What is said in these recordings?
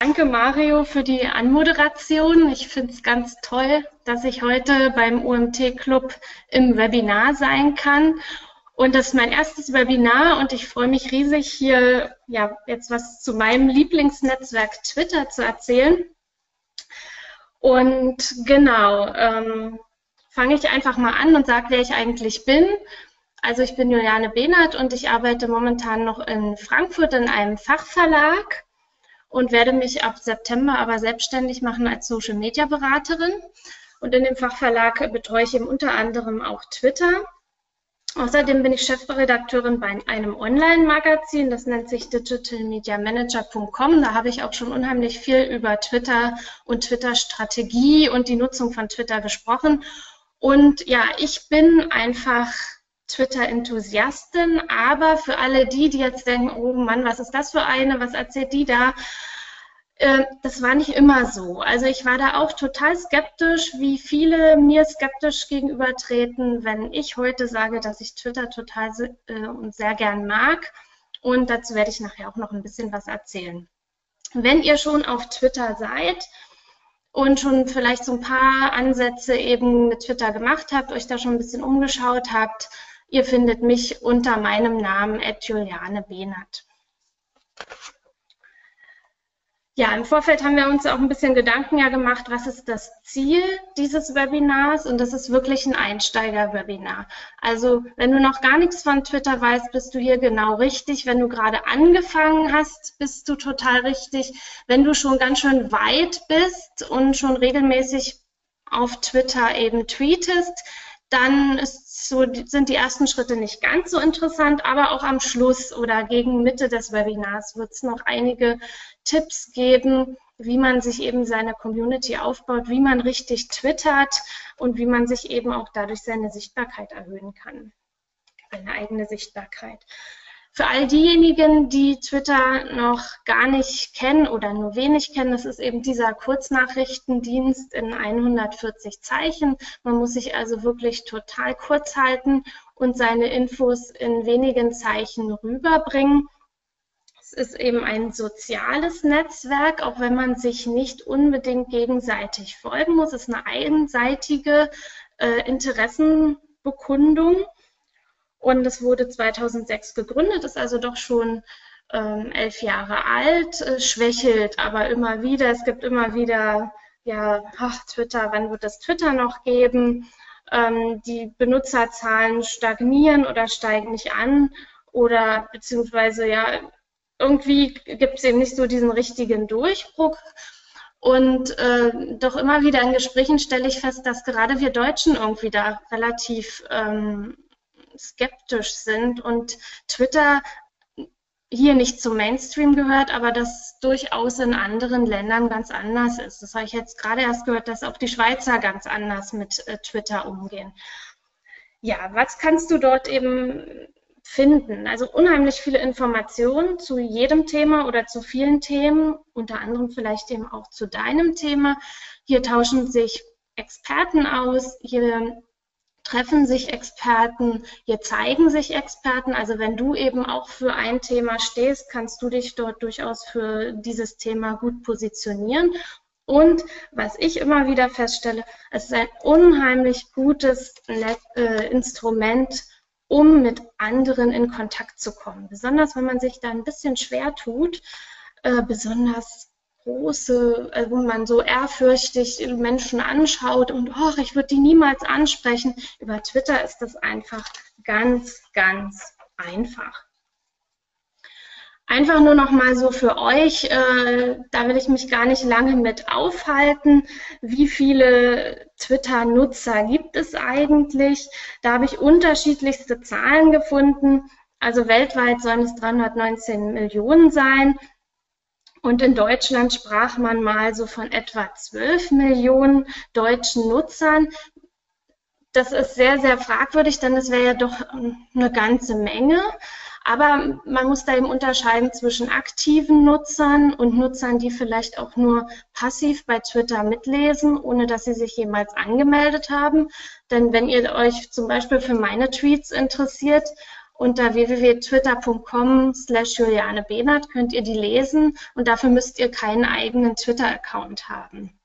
Danke, Mario, für die Anmoderation. Ich finde es ganz toll, dass ich heute beim UMT-Club im Webinar sein kann. Und das ist mein erstes Webinar und ich freue mich riesig, hier ja, jetzt was zu meinem Lieblingsnetzwerk Twitter zu erzählen. Und genau, ähm, fange ich einfach mal an und sage, wer ich eigentlich bin. Also ich bin Juliane Behnert und ich arbeite momentan noch in Frankfurt in einem Fachverlag und werde mich ab September aber selbstständig machen als Social Media Beraterin. Und in dem Fachverlag betreue ich eben unter anderem auch Twitter. Außerdem bin ich Chefredakteurin bei einem Online-Magazin, das nennt sich digitalmediamanager.com. Da habe ich auch schon unheimlich viel über Twitter und Twitter-Strategie und die Nutzung von Twitter gesprochen. Und ja, ich bin einfach Twitter-Enthusiastin, aber für alle die, die jetzt denken, oh Mann, was ist das für eine, was erzählt die da? Äh, das war nicht immer so. Also ich war da auch total skeptisch, wie viele mir skeptisch gegenübertreten, wenn ich heute sage, dass ich Twitter total äh, und sehr gern mag. Und dazu werde ich nachher auch noch ein bisschen was erzählen. Wenn ihr schon auf Twitter seid, und schon vielleicht so ein paar Ansätze eben mit Twitter gemacht habt, euch da schon ein bisschen umgeschaut habt, Ihr findet mich unter meinem Namen Juliane Behnert. Ja, im Vorfeld haben wir uns auch ein bisschen Gedanken ja gemacht, was ist das Ziel dieses Webinars und das ist wirklich ein Einsteiger-Webinar. Also wenn du noch gar nichts von Twitter weißt, bist du hier genau richtig. Wenn du gerade angefangen hast, bist du total richtig. Wenn du schon ganz schön weit bist und schon regelmäßig auf Twitter eben tweetest, dann ist so, sind die ersten Schritte nicht ganz so interessant, aber auch am Schluss oder gegen Mitte des Webinars wird es noch einige Tipps geben, wie man sich eben seine Community aufbaut, wie man richtig twittert und wie man sich eben auch dadurch seine Sichtbarkeit erhöhen kann, seine eigene Sichtbarkeit. Für all diejenigen, die Twitter noch gar nicht kennen oder nur wenig kennen, das ist eben dieser Kurznachrichtendienst in 140 Zeichen. Man muss sich also wirklich total kurz halten und seine Infos in wenigen Zeichen rüberbringen. Es ist eben ein soziales Netzwerk, auch wenn man sich nicht unbedingt gegenseitig folgen muss. Es ist eine einseitige äh, Interessenbekundung. Und es wurde 2006 gegründet, ist also doch schon ähm, elf Jahre alt, äh, schwächelt aber immer wieder. Es gibt immer wieder, ja, ach, Twitter, wann wird es Twitter noch geben? Ähm, die Benutzerzahlen stagnieren oder steigen nicht an oder beziehungsweise ja, irgendwie gibt es eben nicht so diesen richtigen Durchbruch. Und äh, doch immer wieder in Gesprächen stelle ich fest, dass gerade wir Deutschen irgendwie da relativ ähm, skeptisch sind und Twitter hier nicht zum Mainstream gehört, aber das durchaus in anderen Ländern ganz anders ist. Das habe ich jetzt gerade erst gehört, dass auch die Schweizer ganz anders mit äh, Twitter umgehen. Ja, was kannst du dort eben finden? Also unheimlich viele Informationen zu jedem Thema oder zu vielen Themen, unter anderem vielleicht eben auch zu deinem Thema. Hier tauschen sich Experten aus, hier treffen sich Experten, hier zeigen sich Experten. Also wenn du eben auch für ein Thema stehst, kannst du dich dort durchaus für dieses Thema gut positionieren. Und was ich immer wieder feststelle, es ist ein unheimlich gutes Net äh, Instrument, um mit anderen in Kontakt zu kommen. Besonders wenn man sich da ein bisschen schwer tut, äh, besonders große, also wo man so ehrfürchtig Menschen anschaut und oh, ich würde die niemals ansprechen. Über Twitter ist das einfach ganz, ganz einfach. Einfach nur noch mal so für euch, äh, da will ich mich gar nicht lange mit aufhalten. Wie viele Twitter-Nutzer gibt es eigentlich? Da habe ich unterschiedlichste Zahlen gefunden. Also weltweit sollen es 319 Millionen sein. Und in Deutschland sprach man mal so von etwa 12 Millionen deutschen Nutzern. Das ist sehr, sehr fragwürdig, denn es wäre ja doch eine ganze Menge. Aber man muss da eben unterscheiden zwischen aktiven Nutzern und Nutzern, die vielleicht auch nur passiv bei Twitter mitlesen, ohne dass sie sich jemals angemeldet haben. Denn wenn ihr euch zum Beispiel für meine Tweets interessiert Unter www.twitter.com slash Juliane Behnert könnt ihr die lesen und dafür müsst ihr keinen eigenen Twitter-Account haben.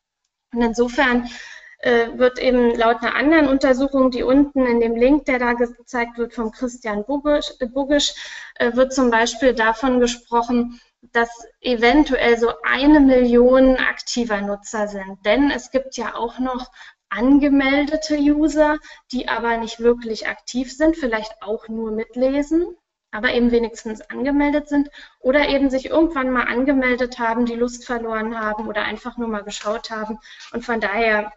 Und insofern äh, wird eben laut einer anderen Untersuchung, die unten in dem Link, der da gezeigt wird, von Christian Bugisch, Bugisch äh, wird zum Beispiel davon gesprochen, dass eventuell so eine Million aktiver Nutzer sind. Denn es gibt ja auch noch angemeldete User, die aber nicht wirklich aktiv sind, vielleicht auch nur mitlesen, aber eben wenigstens angemeldet sind oder eben sich irgendwann mal angemeldet haben, die Lust verloren haben oder einfach nur mal geschaut haben. Und von daher,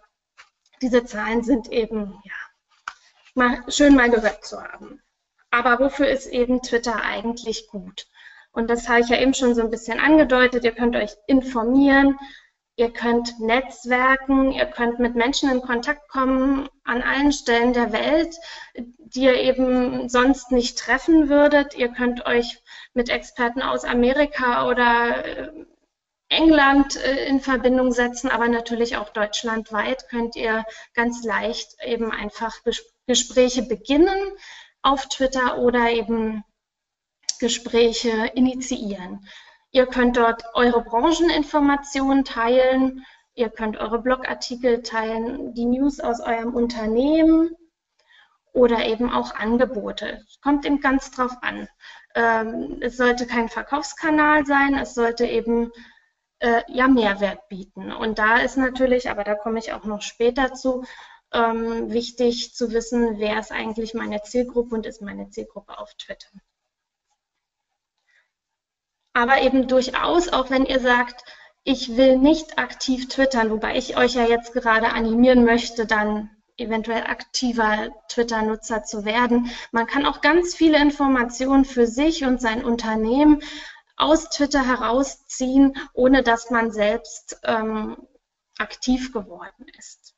diese Zahlen sind eben, ja, mal, schön mal gehört zu haben. Aber wofür ist eben Twitter eigentlich gut? Und das habe ich ja eben schon so ein bisschen angedeutet. Ihr könnt euch informieren, Ihr könnt netzwerken, ihr könnt mit Menschen in Kontakt kommen an allen Stellen der Welt, die ihr eben sonst nicht treffen würdet. Ihr könnt euch mit Experten aus Amerika oder äh, England äh, in Verbindung setzen, aber natürlich auch deutschlandweit könnt ihr ganz leicht eben einfach Gespräche beginnen auf Twitter oder eben Gespräche initiieren. Ihr könnt dort eure Brancheninformationen teilen, ihr könnt eure Blogartikel teilen, die News aus eurem Unternehmen oder eben auch Angebote. Kommt eben ganz drauf an. Ähm, es sollte kein Verkaufskanal sein, es sollte eben äh, ja Mehrwert bieten. Und da ist natürlich, aber da komme ich auch noch später zu, ähm, wichtig zu wissen, wer ist eigentlich meine Zielgruppe und ist meine Zielgruppe auf Twitter aber eben durchaus, auch wenn ihr sagt, ich will nicht aktiv twittern, wobei ich euch ja jetzt gerade animieren möchte, dann eventuell aktiver Twitter-Nutzer zu werden. Man kann auch ganz viele Informationen für sich und sein Unternehmen aus Twitter herausziehen, ohne dass man selbst ähm, aktiv geworden ist.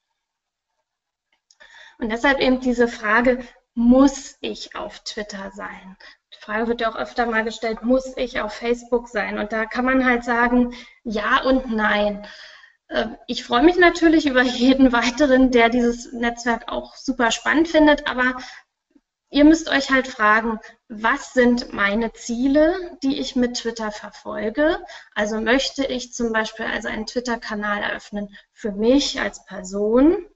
Und deshalb eben diese Frage, muss ich auf Twitter sein? Frage wird ja auch öfter mal gestellt, muss ich auf Facebook sein? Und da kann man halt sagen, ja und nein. Ähm, ich freue mich natürlich über jeden weiteren, der dieses Netzwerk auch super spannend findet, aber ihr müsst euch halt fragen, was sind meine Ziele, die ich mit Twitter verfolge? Also möchte ich zum Beispiel also einen Twitter-Kanal eröffnen für mich als Person?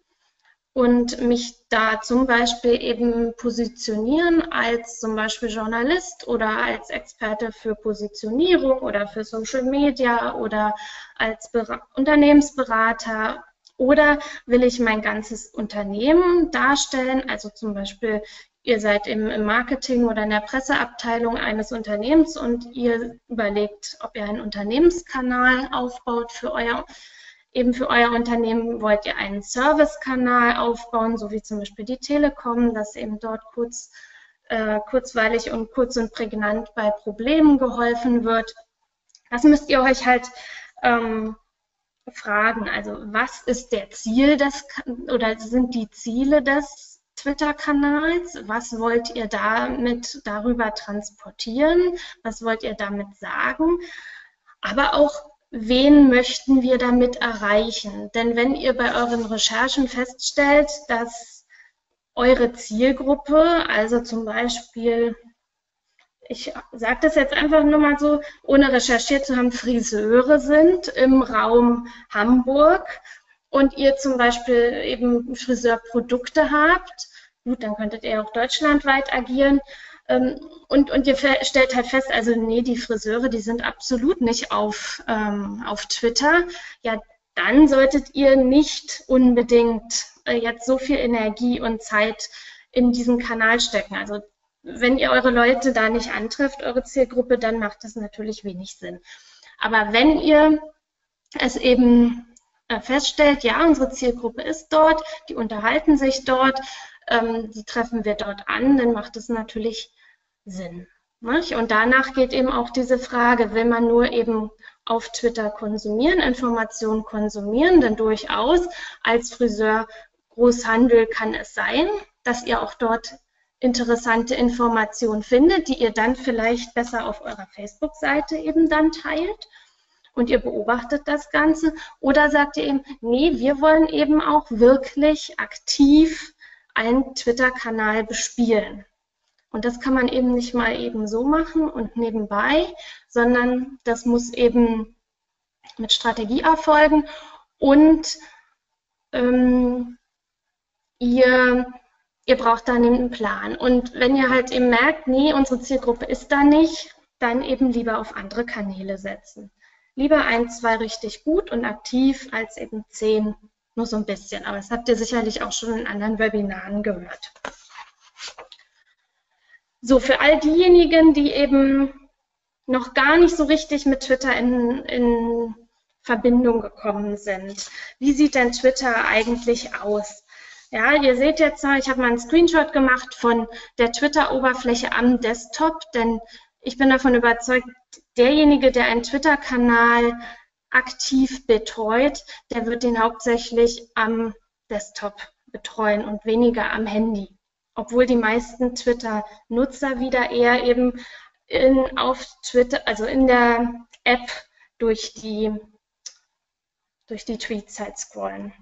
Und mich da zum Beispiel eben positionieren als zum Beispiel Journalist oder als Experte für Positionierung oder für Social Media oder als Ber Unternehmensberater. Oder will ich mein ganzes Unternehmen darstellen, also zum Beispiel ihr seid im, Marketing oder in der Presseabteilung eines Unternehmens und ihr überlegt, ob ihr einen Unternehmenskanal aufbaut für euer Unternehmen Eben für euer Unternehmen wollt ihr einen Servicekanal aufbauen, so wie zum Beispiel die Telekom, dass eben dort kurz, äh, kurzweilig und kurz und prägnant bei Problemen geholfen wird. Das müsst ihr euch halt ähm, fragen. Also was ist der Ziel des oder sind die Ziele des Twitter-Kanals? Was wollt ihr damit darüber transportieren? Was wollt ihr damit sagen? Aber auch wen möchten wir damit erreichen? Denn wenn ihr bei euren Recherchen feststellt, dass eure Zielgruppe, also zum Beispiel, ich sage das jetzt einfach nur mal so, ohne recherchiert zu haben, Friseure sind im Raum Hamburg und ihr zum Beispiel eben Friseurprodukte habt, gut, dann könntet ihr auch deutschlandweit agieren ähm, und, und ihr stellt halt fest, also nee, die Friseure, die sind absolut nicht auf, ähm, auf Twitter. Ja, dann solltet ihr nicht unbedingt äh, jetzt so viel Energie und Zeit in diesen Kanal stecken. Also wenn ihr eure Leute da nicht antrifft, eure Zielgruppe, dann macht das natürlich wenig Sinn. Aber wenn ihr es eben feststellt, ja, unsere Zielgruppe ist dort, die unterhalten sich dort, ähm, die treffen wir dort an, dann macht es natürlich Sinn. Nicht? Und danach geht eben auch diese Frage, will man nur eben auf Twitter konsumieren, Informationen konsumieren, denn durchaus als Friseur Großhandel kann es sein, dass ihr auch dort interessante Informationen findet, die ihr dann vielleicht besser auf eurer Facebook-Seite eben dann teilt und ihr beobachtet das Ganze oder sagt ihr eben, nee, wir wollen eben auch wirklich aktiv einen Twitter-Kanal bespielen. Und das kann man eben nicht mal eben so machen und nebenbei, sondern das muss eben mit Strategie erfolgen und ähm, ihr, ihr braucht dann einen Plan. Und wenn ihr halt eben merkt, nee, unsere Zielgruppe ist da nicht, dann eben lieber auf andere Kanäle setzen. Lieber ein, zwei richtig gut und aktiv als eben zehn nur so ein bisschen. Aber das habt ihr sicherlich auch schon in anderen Webinaren gehört. So, für all diejenigen, die eben noch gar nicht so richtig mit Twitter in, in Verbindung gekommen sind. Wie sieht denn Twitter eigentlich aus? Ja, ihr seht jetzt, ich habe mal einen Screenshot gemacht von der Twitter-Oberfläche am Desktop, denn ich bin davon überzeugt, derjenige, der einen Twitter-Kanal aktiv betreut, der wird den hauptsächlich am Desktop betreuen und weniger am Handy. Obwohl die meisten Twitter-Nutzer wieder eher eben in, auf Twitter, also in der App durch die durch die Tweets halt scrollen.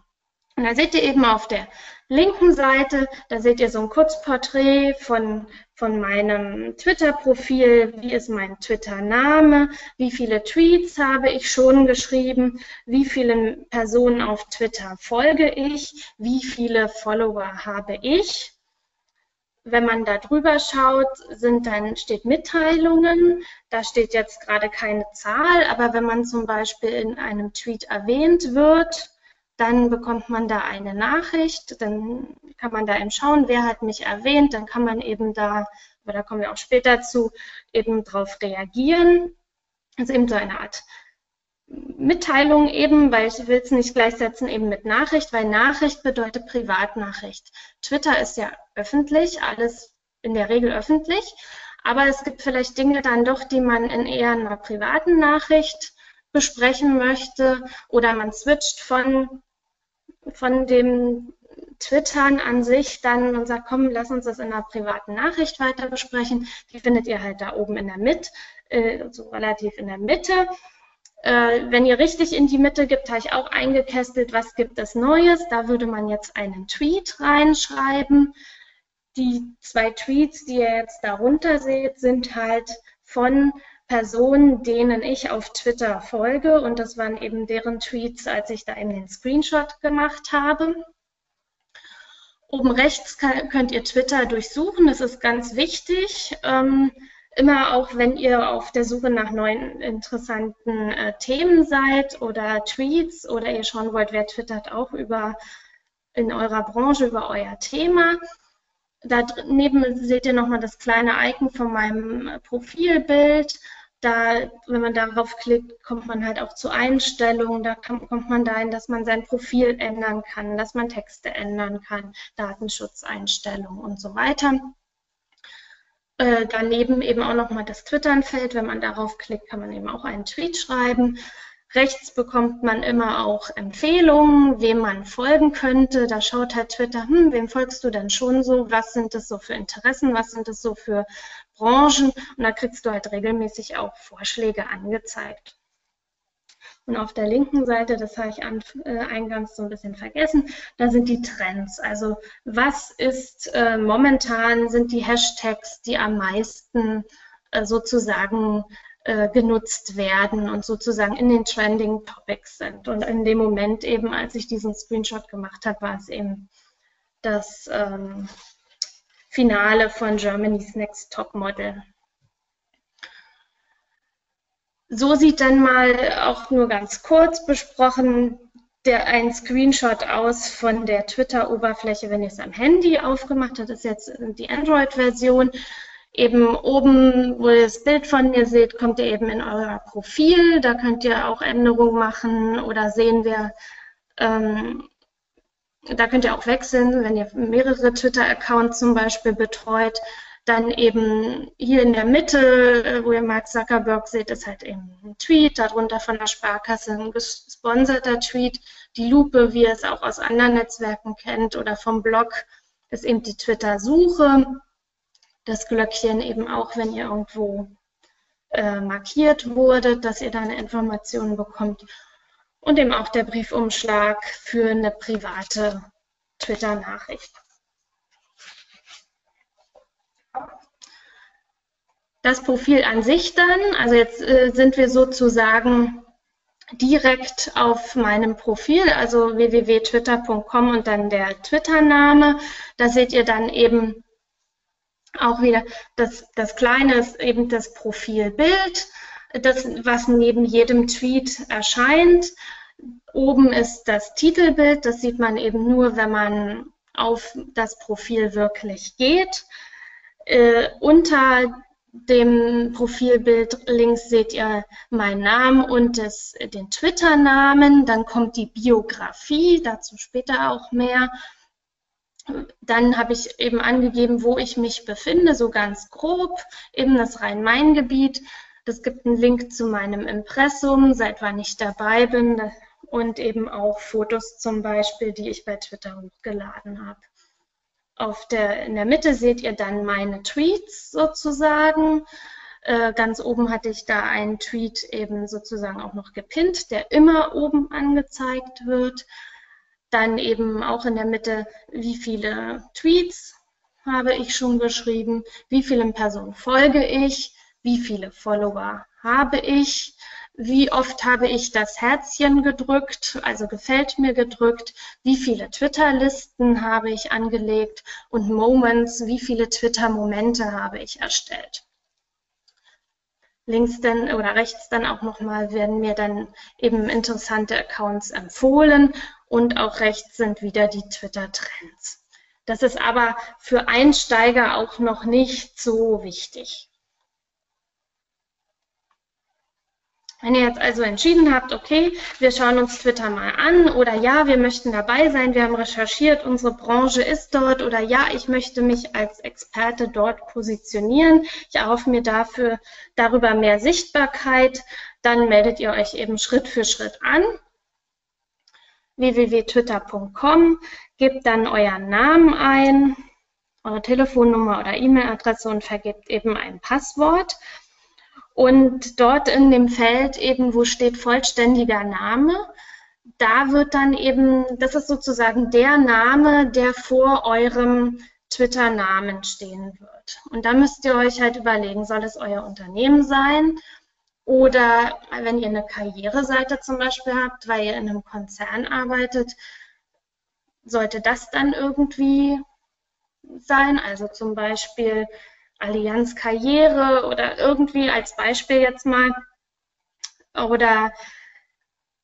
Und da seht ihr eben auf der linken Seite, da seht ihr so ein Kurzporträt von, von meinem Twitter-Profil, wie ist mein Twitter-Name, wie viele Tweets habe ich schon geschrieben, wie vielen Personen auf Twitter folge ich, wie viele Follower habe ich? Wenn man da drüber schaut, sind dann steht Mitteilungen. Da steht jetzt gerade keine Zahl, aber wenn man zum Beispiel in einem Tweet erwähnt wird, dann bekommt man da eine Nachricht. Dann kann man da eben schauen, wer hat mich erwähnt. Dann kann man eben da, aber da kommen wir auch später zu, eben darauf reagieren. Ist eben so eine Art Mitteilung eben, weil ich will es nicht gleichsetzen eben mit Nachricht, weil Nachricht bedeutet Privatnachricht. Twitter ist ja öffentlich, alles in der Regel öffentlich, aber es gibt vielleicht Dinge dann doch, die man in eher einer privaten Nachricht besprechen möchte oder man switcht von, von dem Twittern an sich dann und sagt, komm, lass uns das in einer privaten Nachricht weiter besprechen. Die findet ihr halt da oben in der Mitte, äh, so relativ in der Mitte. Äh, wenn ihr richtig in die Mitte gibt, habe ich auch eingekästelt, was gibt es Neues. Da würde man jetzt einen Tweet reinschreiben. Die zwei Tweets, die ihr jetzt darunter seht, sind halt von Personen, denen ich auf Twitter folge. Und das waren eben deren Tweets, als ich da eben den Screenshot gemacht habe. Oben rechts könnt ihr Twitter durchsuchen. Das ist ganz wichtig. Ähm, immer auch, wenn ihr auf der Suche nach neuen interessanten äh, Themen seid oder Tweets oder ihr schauen wollt, wer twittert auch über in eurer Branche über euer Thema. Daneben seht ihr nochmal das kleine Icon von meinem äh, Profilbild. Da, wenn man darauf klickt, kommt man halt auch zu Einstellungen. Da kann, kommt man dahin, dass man sein Profil ändern kann, dass man Texte ändern kann, Datenschutzeinstellungen und so weiter. Äh, daneben eben auch nochmal das Twittern-Feld. Wenn man darauf klickt, kann man eben auch einen Tweet schreiben. Rechts bekommt man immer auch Empfehlungen, wem man folgen könnte. Da schaut halt Twitter, hm, wem folgst du denn schon so? Was sind das so für Interessen? Was sind das so für Branchen? Und da kriegst du halt regelmäßig auch Vorschläge angezeigt. Und auf der linken Seite, das habe ich an, äh, eingangs so ein bisschen vergessen, da sind die Trends. Also was ist äh, momentan, sind die Hashtags, die am meisten äh, sozusagen äh, genutzt werden und sozusagen in den Trending Topics sind. Und in dem Moment eben, als ich diesen Screenshot gemacht habe, war es eben das ähm, Finale von Germany's Next Top Model. So sieht dann mal auch nur ganz kurz besprochen der, ein Screenshot aus von der Twitter-Oberfläche, wenn ihr es am Handy aufgemacht habt. Das ist jetzt die Android-Version. Eben oben, wo ihr das Bild von mir seht, kommt ihr eben in euer Profil. Da könnt ihr auch Änderungen machen oder sehen, wer ähm, da könnt ihr auch wechseln, wenn ihr mehrere Twitter-Accounts zum Beispiel betreut. Dann eben hier in der Mitte, äh, wo ihr Mark Zuckerberg seht, ist halt eben ein Tweet, darunter von der Sparkasse ein gesponserter Tweet. Die Lupe, wie ihr es auch aus anderen Netzwerken kennt oder vom Blog, ist eben die Twitter-Suche. Das Glöckchen eben auch, wenn ihr irgendwo äh, markiert wurde, dass ihr da eine Information bekommt. Und eben auch der Briefumschlag für eine private Twitter-Nachricht. Das Profil an sich dann, also jetzt äh, sind wir sozusagen direkt auf meinem Profil, also www.twitter.com und dann der Twitter-Name. Da seht ihr dann eben auch wieder, das, das Kleine ist eben das Profilbild, das, was neben jedem Tweet erscheint. Oben ist das Titelbild, das sieht man eben nur, wenn man auf das Profil wirklich geht. Äh, unter dem Profilbild links seht ihr meinen Namen und das, den Twitter-Namen. Dann kommt die Biografie, dazu später auch mehr. Dann habe ich eben angegeben, wo ich mich befinde, so ganz grob, eben das Rhein-Main-Gebiet. Das gibt einen Link zu meinem Impressum, seit wann ich dabei bin und eben auch Fotos zum Beispiel, die ich bei Twitter hochgeladen habe. Auf der, in der Mitte seht ihr dann meine Tweets sozusagen. Äh, ganz oben hatte ich da einen Tweet eben sozusagen auch noch gepinnt, der immer oben angezeigt wird. Dann eben auch in der Mitte, wie viele Tweets habe ich schon geschrieben, wie vielen Personen folge ich, wie viele Follower habe ich, wie oft habe ich das Herzchen gedrückt, also gefällt mir gedrückt, wie viele Twitter-Listen habe ich angelegt und Moments, wie viele Twitter-Momente habe ich erstellt. Links dann oder rechts dann auch nochmal werden mir dann eben interessante Accounts empfohlen und auch rechts sind wieder die Twitter-Trends. Das ist aber für Einsteiger auch noch nicht so wichtig. Wenn ihr jetzt also entschieden habt, okay, wir schauen uns Twitter mal an oder ja, wir möchten dabei sein, wir haben recherchiert, unsere Branche ist dort oder ja, ich möchte mich als Experte dort positionieren, ich erhoffe mir dafür darüber mehr Sichtbarkeit, dann meldet ihr euch eben Schritt für Schritt an. www.twitter.com, gebt dann euren Namen ein, eure Telefonnummer oder E-Mail-Adresse und vergebt eben ein Passwort. Und dort in dem Feld eben, wo steht vollständiger Name, da wird dann eben, das ist sozusagen der Name, der vor eurem Twitter-Namen stehen wird. Und da müsst ihr euch halt überlegen, soll es euer Unternehmen sein? Oder wenn ihr eine Karriereseite zum Beispiel habt, weil ihr in einem Konzern arbeitet, sollte das dann irgendwie sein? Also zum Beispiel Allianz Karriere oder irgendwie als Beispiel jetzt mal. Oder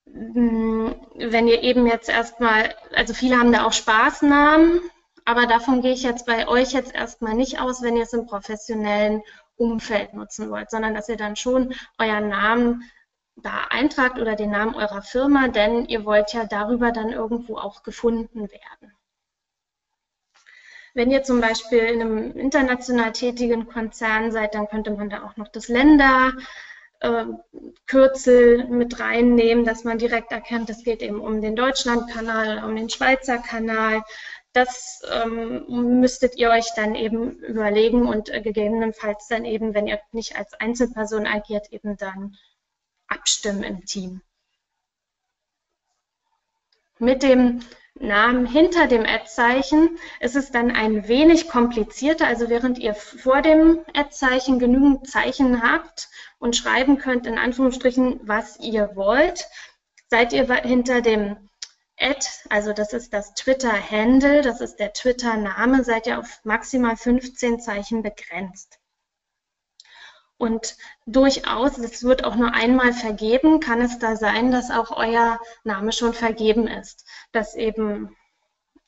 hm, wenn ihr eben jetzt erstmal, also viele haben da auch Spaßnamen, aber davon gehe ich jetzt bei euch jetzt erstmal nicht aus, wenn ihr es im professionellen Umfeld nutzen wollt, sondern dass ihr dann schon euren Namen da eintragt oder den Namen eurer Firma, denn ihr wollt ja darüber dann irgendwo auch gefunden werden. Wenn ihr zum Beispiel in einem international tätigen Konzern seid, dann könnte man da auch noch das Länderkürzel äh, mit reinnehmen, dass man direkt erkennt, es geht eben um den Deutschlandkanal, um den Schweizer Kanal. Das ähm, müsstet ihr euch dann eben überlegen und äh, gegebenenfalls dann eben, wenn ihr nicht als Einzelperson agiert, eben dann abstimmen im Team. Mit dem Namen hinter dem Ad-Zeichen ist es dann ein wenig komplizierter. Also während ihr vor dem Ad-Zeichen genügend Zeichen habt und schreiben könnt, in Anführungsstrichen, was ihr wollt, seid ihr hinter dem Ad, also das ist das Twitter-Handle, das ist der Twitter-Name, seid ihr auf maximal 15 Zeichen begrenzt. Und durchaus, es wird auch nur einmal vergeben, kann es da sein, dass auch euer Name schon vergeben ist. Dass eben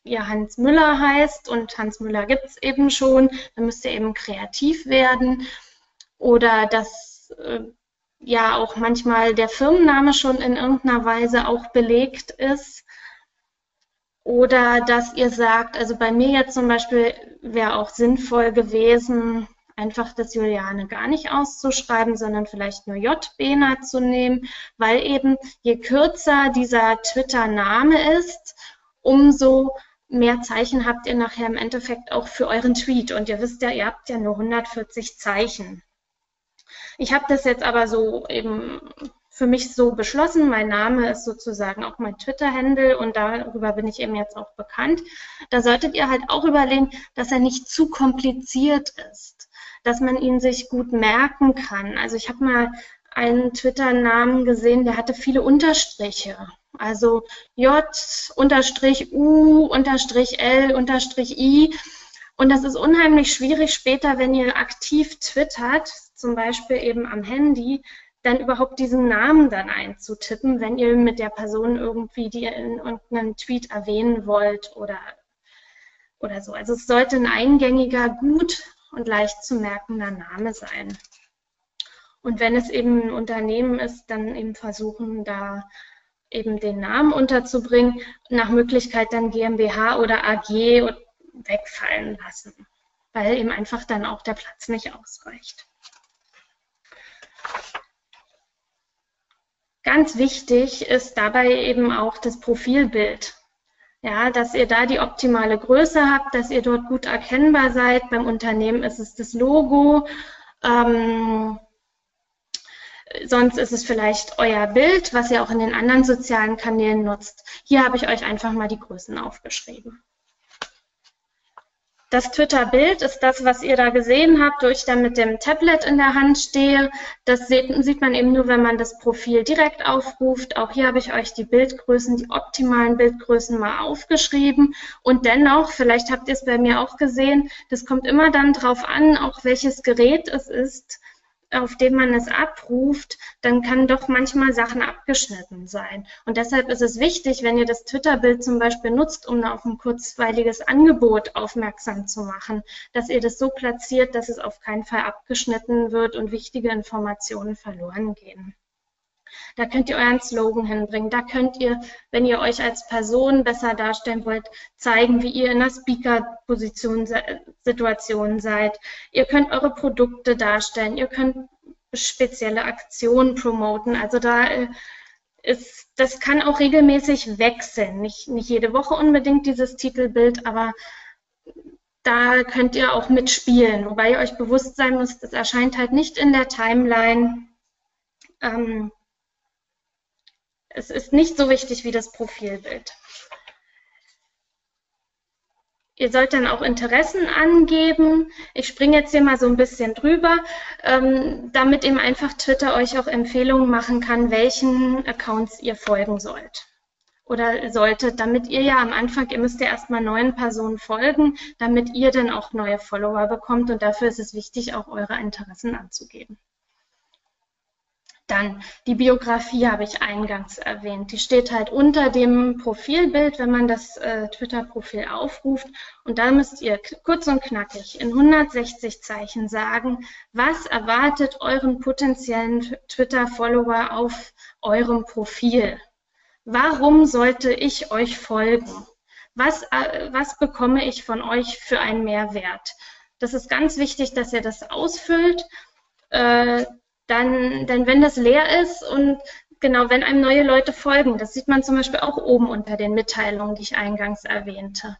ihr Hans Müller heißt und Hans Müller gibt es eben schon, dann müsst ihr eben kreativ werden. Oder dass äh, ja auch manchmal der Firmenname schon in irgendeiner Weise auch belegt ist. Oder dass ihr sagt, also bei mir jetzt zum Beispiel wäre auch sinnvoll gewesen, einfach das Juliane gar nicht auszuschreiben, sondern vielleicht nur J. Bena zu nehmen, weil eben je kürzer dieser Twitter-Name ist, umso mehr Zeichen habt ihr nachher im Endeffekt auch für euren Tweet. Und ihr wisst ja, ihr habt ja nur 140 Zeichen. Ich habe das jetzt aber so eben für mich so beschlossen. Mein Name ist sozusagen auch mein Twitter-Handle und darüber bin ich eben jetzt auch bekannt. Da solltet ihr halt auch überlegen, dass er nicht zu kompliziert ist. Dass man ihn sich gut merken kann. Also ich habe mal einen Twitter-Namen gesehen, der hatte viele Unterstriche. Also J unterstrich U unterstrich L unterstrich I. Und das ist unheimlich schwierig später, wenn ihr aktiv twittert, zum Beispiel eben am Handy, dann überhaupt diesen Namen dann einzutippen, wenn ihr mit der Person irgendwie die in irgendeinem Tweet erwähnen wollt oder, oder so. Also es sollte ein eingängiger, gut und leicht zu merkender Name sein. Und wenn es eben ein Unternehmen ist, dann eben versuchen, da eben den Namen unterzubringen, nach Möglichkeit dann GmbH oder AG wegfallen lassen, weil eben einfach dann auch der Platz nicht ausreicht. Ganz wichtig ist dabei eben auch das Profilbild. Ja, dass ihr da die optimale Größe habt, dass ihr dort gut erkennbar seid. Beim Unternehmen ist es das Logo. Ähm, sonst ist es vielleicht euer Bild, was ihr auch in den anderen sozialen Kanälen nutzt. Hier habe ich euch einfach mal die Größen aufgeschrieben. Das Twitter-Bild ist das, was ihr da gesehen habt, wo ich dann mit dem Tablet in der Hand stehe. Das sieht, man eben nur, wenn man das Profil direkt aufruft. Auch hier habe ich euch die Bildgrößen, die optimalen Bildgrößen mal aufgeschrieben. Und dennoch, vielleicht habt ihr es bei mir auch gesehen, das kommt immer dann drauf an, auch welches Gerät es ist auf dem man es abruft, dann kann doch manchmal Sachen abgeschnitten sein. Und deshalb ist es wichtig, wenn ihr das Twitter-Bild zum Beispiel nutzt, um auf ein kurzweiliges Angebot aufmerksam zu machen, dass ihr das so platziert, dass es auf keinen Fall abgeschnitten wird und wichtige Informationen verloren gehen. Da könnt ihr euren Slogan hinbringen. Da könnt ihr, wenn ihr euch als Person besser darstellen wollt, zeigen, wie ihr in einer Speaker-Position, Situation seid. Ihr könnt eure Produkte darstellen. Ihr könnt spezielle Aktionen promoten. Also da äh, ist, das kann auch regelmäßig wechseln. Nicht, nicht jede Woche unbedingt dieses Titelbild, aber da könnt ihr auch mitspielen, wobei ihr euch bewusst sein müsst, es erscheint halt nicht in der Timeline. Ähm, es ist nicht so wichtig wie das Profilbild. Ihr sollt dann auch Interessen angeben. Ich springe jetzt hier mal so ein bisschen drüber, ähm, damit eben einfach Twitter euch auch Empfehlungen machen kann, welchen Accounts ihr folgen sollt oder solltet, damit ihr ja am Anfang, ihr müsst ja erstmal neuen Personen folgen, damit ihr dann auch neue Follower bekommt und dafür ist es wichtig, auch eure Interessen anzugeben. Dann die Biografie habe ich eingangs erwähnt. Die steht halt unter dem Profilbild, wenn man das äh, Twitter-Profil aufruft. Und da müsst ihr kurz und knackig in 160 Zeichen sagen, was erwartet euren potenziellen Twitter-Follower auf eurem Profil? Warum sollte ich euch folgen? Was, äh, was bekomme ich von euch für einen Mehrwert? Das ist ganz wichtig, dass ihr das ausfüllt. Äh, dann, dann wenn das leer ist und genau, wenn einem neue Leute folgen, das sieht man zum Beispiel auch oben unter den Mitteilungen, die ich eingangs erwähnte.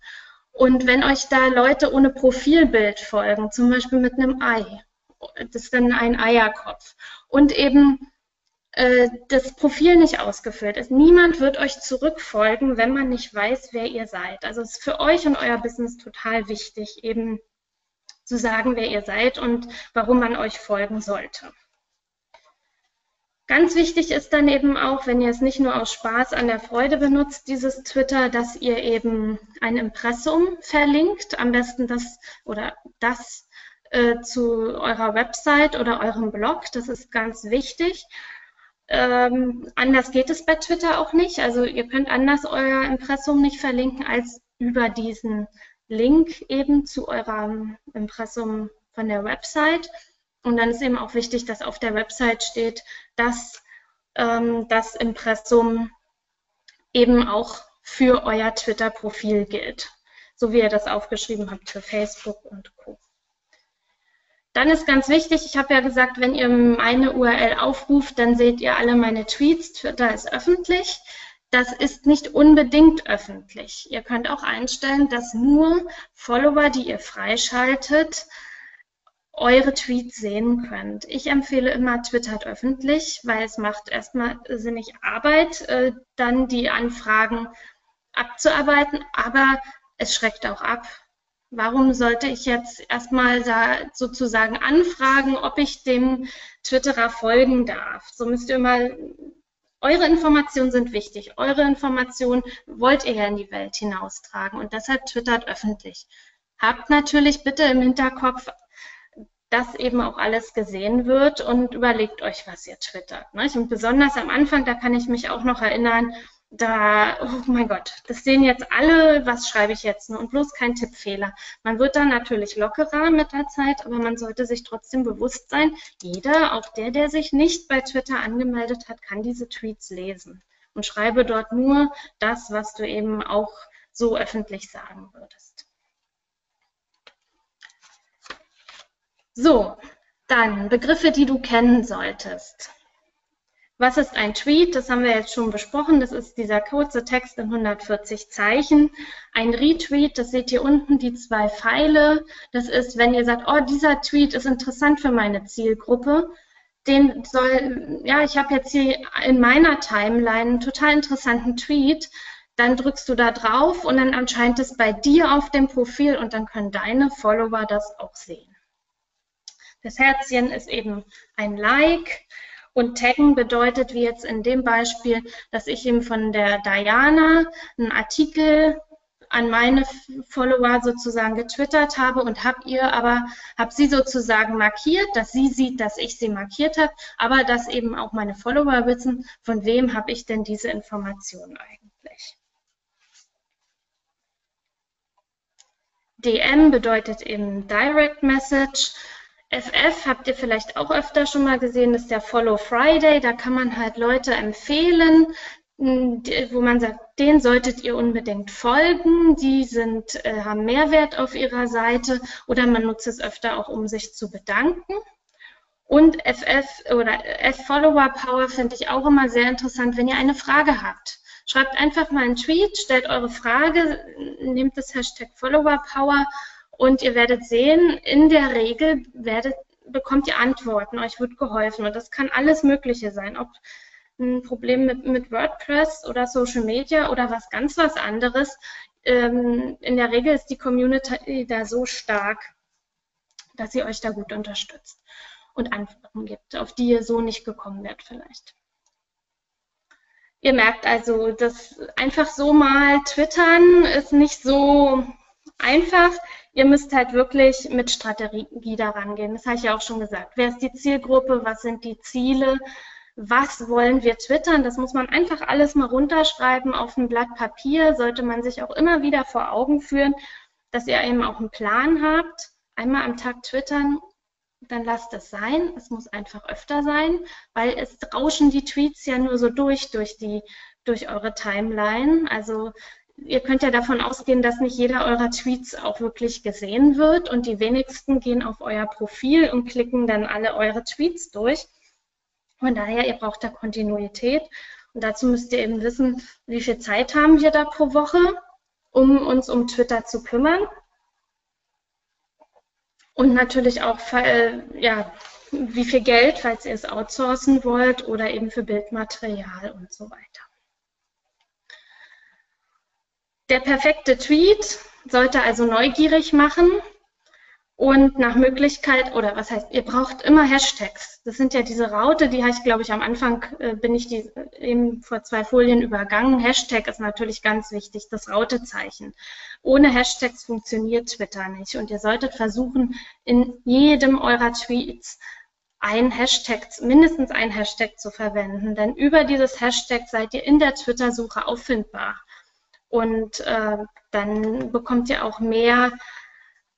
Und wenn euch da Leute ohne Profilbild folgen, zum Beispiel mit einem Ei, das ist dann ein Eierkopf, und eben äh, das Profil nicht ausgefüllt ist. Niemand wird euch zurückfolgen, wenn man nicht weiß, wer ihr seid. Also es ist für euch und euer Business total wichtig, eben zu sagen, wer ihr seid und warum man euch folgen sollte. Ganz wichtig ist dann eben auch, wenn ihr es nicht nur aus Spaß an der Freude benutzt, dieses Twitter, dass ihr eben ein Impressum verlinkt, am besten das oder das äh, zu eurer Website oder eurem Blog. Das ist ganz wichtig. Ähm, anders geht es bei Twitter auch nicht. Also ihr könnt anders euer Impressum nicht verlinken als über diesen Link eben zu eurem Impressum von der Website. Und dann ist eben auch wichtig, dass auf der Website steht, dass ähm, das Impressum eben auch für euer Twitter-Profil gilt, so wie ihr das aufgeschrieben habt für Facebook und Co. Dann ist ganz wichtig, ich habe ja gesagt, wenn ihr meine URL aufruft, dann seht ihr alle meine Tweets. Twitter ist öffentlich. Das ist nicht unbedingt öffentlich. Ihr könnt auch einstellen, dass nur Follower, die ihr freischaltet, eure Tweets sehen könnt. Ich empfehle immer Twittert öffentlich, weil es macht erstmal sinnig Arbeit, äh, dann die Anfragen abzuarbeiten, aber es schreckt auch ab. Warum sollte ich jetzt erstmal sozusagen anfragen, ob ich dem Twitterer folgen darf? So müsst ihr mal, eure Informationen sind wichtig. Eure Informationen wollt ihr ja in die Welt hinaustragen und deshalb twittert öffentlich. Habt natürlich bitte im Hinterkopf, dass eben auch alles gesehen wird und überlegt euch, was ihr twittert. Und besonders am Anfang, da kann ich mich auch noch erinnern, da, oh mein Gott, das sehen jetzt alle, was schreibe ich jetzt nur und bloß kein Tippfehler. Man wird dann natürlich lockerer mit der Zeit, aber man sollte sich trotzdem bewusst sein, jeder, auch der, der sich nicht bei Twitter angemeldet hat, kann diese Tweets lesen und schreibe dort nur das, was du eben auch so öffentlich sagen würdest. So, dann Begriffe, die du kennen solltest. Was ist ein Tweet? Das haben wir jetzt schon besprochen. Das ist dieser kurze Text in 140 Zeichen. Ein Retweet, das seht ihr unten, die zwei Pfeile. Das ist, wenn ihr sagt, oh, dieser Tweet ist interessant für meine Zielgruppe. Den soll, ja, ich habe jetzt hier in meiner Timeline einen total interessanten Tweet. Dann drückst du da drauf und dann erscheint es bei dir auf dem Profil und dann können deine Follower das auch sehen. Das Herzchen ist eben ein Like. Und taggen bedeutet, wie jetzt in dem Beispiel, dass ich ihm von der Diana einen Artikel an meine Follower sozusagen getwittert habe und habe ihr aber, habe sie sozusagen markiert, dass sie sieht, dass ich sie markiert habe, aber dass eben auch meine Follower wissen, von wem habe ich denn diese Information eigentlich. DM bedeutet eben Direct Message. FF habt ihr vielleicht auch öfter schon mal gesehen, ist der Follow Friday. Da kann man halt Leute empfehlen, wo man sagt, den solltet ihr unbedingt folgen. Die sind, äh, haben Mehrwert auf ihrer Seite oder man nutzt es öfter auch, um sich zu bedanken. Und FF oder F-Follower Power finde ich auch immer sehr interessant, wenn ihr eine Frage habt. Schreibt einfach mal einen Tweet, stellt eure Frage, nehmt das Hashtag Follower Power und ihr werdet sehen, in der Regel werdet, bekommt ihr Antworten, euch wird geholfen. Und das kann alles Mögliche sein, ob ein Problem mit, mit WordPress oder Social Media oder was ganz was anderes. Ähm, in der Regel ist die Community da so stark, dass sie euch da gut unterstützt und Antworten gibt, auf die ihr so nicht gekommen wärt vielleicht. Ihr merkt also, dass einfach so mal twittern ist nicht so einfach ihr müsst halt wirklich mit Strategie daran gehen. Das habe ich ja auch schon gesagt. Wer ist die Zielgruppe? Was sind die Ziele? Was wollen wir twittern? Das muss man einfach alles mal runterschreiben auf ein Blatt Papier. Sollte man sich auch immer wieder vor Augen führen, dass ihr eben auch einen Plan habt. Einmal am Tag twittern, dann lasst es sein. Es muss einfach öfter sein, weil es rauschen die Tweets ja nur so durch, durch die, durch eure Timeline. Also ihr könnt ja davon ausgehen, dass nicht jeder eurer Tweets auch wirklich gesehen wird und die wenigsten gehen auf euer Profil und klicken dann alle eure Tweets durch. Von daher, ihr braucht da Kontinuität und dazu müsst ihr eben wissen, wie viel Zeit haben wir da pro Woche, um uns um Twitter zu kümmern. Und natürlich auch, ja, wie viel Geld, falls ihr es outsourcen wollt oder eben für Bildmaterial und so weiter. Der perfekte Tweet sollte also neugierig machen und nach Möglichkeit, oder was heißt, ihr braucht immer Hashtags. Das sind ja diese Raute, die habe ich, glaube ich, am Anfang äh, bin ich die eben vor zwei Folien übergangen. Hashtag ist natürlich ganz wichtig, das Rautezeichen. Ohne Hashtags funktioniert Twitter nicht. Und ihr solltet versuchen, in jedem eurer Tweets ein Hashtag, mindestens ein Hashtag zu verwenden. Denn über dieses Hashtag seid ihr in der Twitter-Suche auffindbar und äh, dann bekommt ihr auch mehr,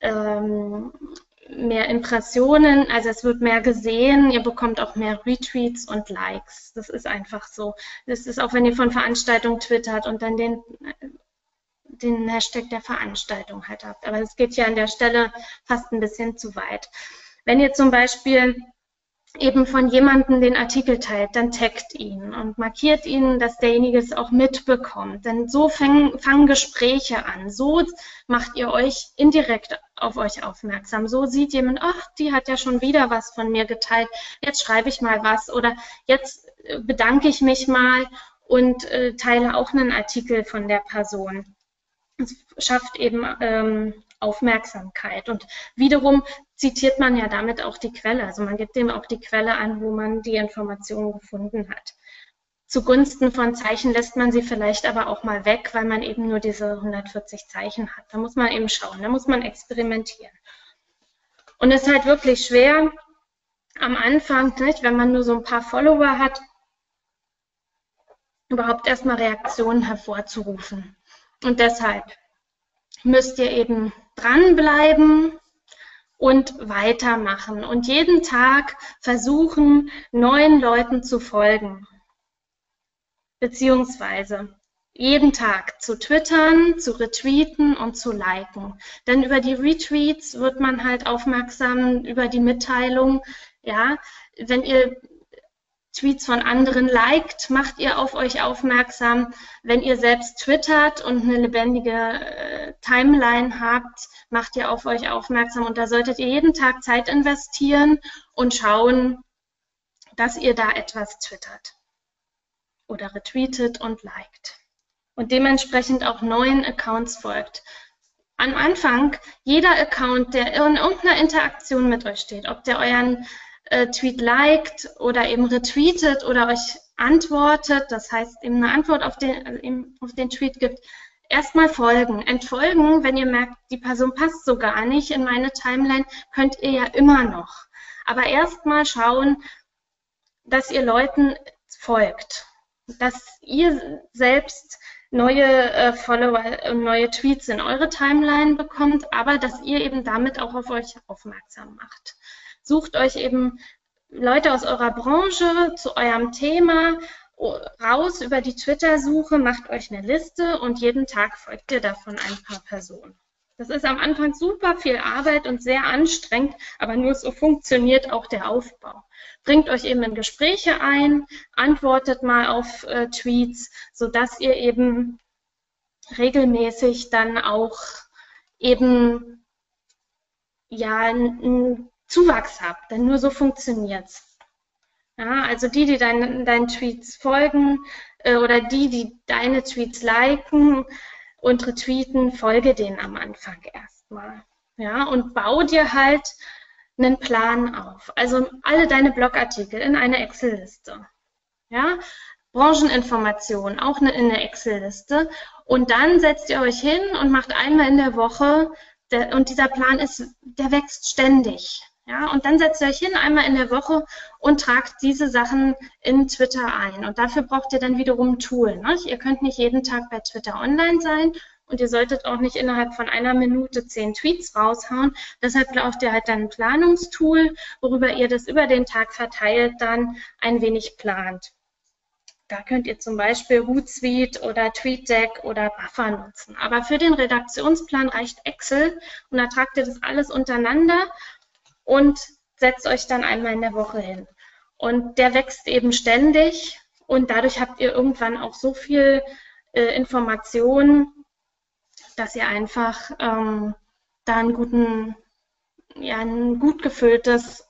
ähm, mehr Impressionen, also es wird mehr gesehen, ihr bekommt auch mehr Retweets und Likes. Das ist einfach so. Das ist auch, wenn ihr von Veranstaltungen twittert und dann den, den Hashtag der Veranstaltung halt habt. Aber es geht ja an der Stelle fast ein bisschen zu weit. Wenn ihr zum Beispiel eben von jemandem den Artikel teilt, dann taggt ihn und markiert ihn, dass derjenige es auch mitbekommt. Denn so fangen, fangen Gespräche an. So macht ihr euch indirekt auf euch aufmerksam. So sieht jemand, ach, die hat ja schon wieder was von mir geteilt. Jetzt schreibe ich mal was oder jetzt äh, bedanke ich mich mal und äh, teile auch einen Artikel von der Person. Es schafft eben ähm, Aufmerksamkeit. Und wiederum zitiert man ja damit auch die Quelle. Also man gibt dem auch die Quelle an, wo man die Informationen gefunden hat. Zugunsten von Zeichen lässt man sie vielleicht aber auch mal weg, weil man eben nur diese 140 Zeichen hat. Da muss man eben schauen, da muss man experimentieren. Und es ist halt wirklich schwer am Anfang, nicht, wenn man nur so ein paar Follower hat, überhaupt erstmal Reaktionen hervorzurufen. Und deshalb müsst ihr eben dranbleiben und weitermachen und jeden Tag versuchen, neuen Leuten zu folgen. Beziehungsweise jeden Tag zu twittern, zu retweeten und zu liken. Denn über die Retweets wird man halt aufmerksam über die Mitteilung. Ja, wenn ihr Tweets von anderen liked, macht ihr auf euch aufmerksam. Wenn ihr selbst twittert und eine lebendige äh, Timeline habt, macht ihr auf euch aufmerksam. Und da solltet ihr jeden Tag Zeit investieren und schauen, dass ihr da etwas twittert oder retweetet und liked. Und dementsprechend auch neuen Accounts folgt. Am Anfang, jeder Account, der in irgendeiner Interaktion mit euch steht, ob der euren äh, Tweet liked oder eben retweetet oder euch antwortet, das heißt eben eine Antwort auf den, also auf den Tweet gibt, erstmal folgen. Entfolgen, wenn ihr merkt, die Person passt so gar nicht in meine Timeline, könnt ihr ja immer noch. Aber erstmal schauen, dass ihr Leuten folgt, dass ihr selbst neue äh, Follower und neue Tweets in eure Timeline bekommt, aber dass ihr eben damit auch auf euch aufmerksam macht. Sucht euch eben Leute aus eurer Branche zu eurem Thema raus über die Twitter-Suche, macht euch eine Liste und jeden Tag folgt ihr davon ein paar Personen. Das ist am Anfang super viel Arbeit und sehr anstrengend, aber nur so funktioniert auch der Aufbau. Bringt euch eben in Gespräche ein, antwortet mal auf äh, Tweets, sodass ihr eben regelmäßig dann auch eben ja einen Zuwachs habt, denn nur so funktioniert's. Ja, also die, die deinen, deinen Tweets folgen äh, oder die, die deine Tweets liken und retweeten, folge denen am Anfang erstmal. Ja, und bau dir halt einen Plan auf. Also alle deine Blogartikel in eine Excel-Liste. Ja, Brancheninformationen auch in eine Excel-Liste. Und dann setzt ihr euch hin und macht einmal in der Woche, der, und dieser Plan ist, der wächst ständig. Ja, und dann setzt ihr euch hin einmal in der Woche und tragt diese Sachen in Twitter ein. Und dafür braucht ihr dann wiederum ein Tool. Ne? Ihr könnt nicht jeden Tag bei Twitter online sein und ihr solltet auch nicht innerhalb von einer Minute zehn Tweets raushauen. Deshalb braucht ihr halt dann ein Planungstool, worüber ihr das über den Tag verteilt dann ein wenig plant. Da könnt ihr zum Beispiel Hootsuite oder TweetDeck oder Buffer nutzen. Aber für den Redaktionsplan reicht Excel und da tragt ihr das alles untereinander und setzt euch dann einmal in der Woche hin. Und der wächst eben ständig und dadurch habt ihr irgendwann auch so viel äh, Information, dass ihr einfach ähm, da einen guten, ja, ein gut gefülltes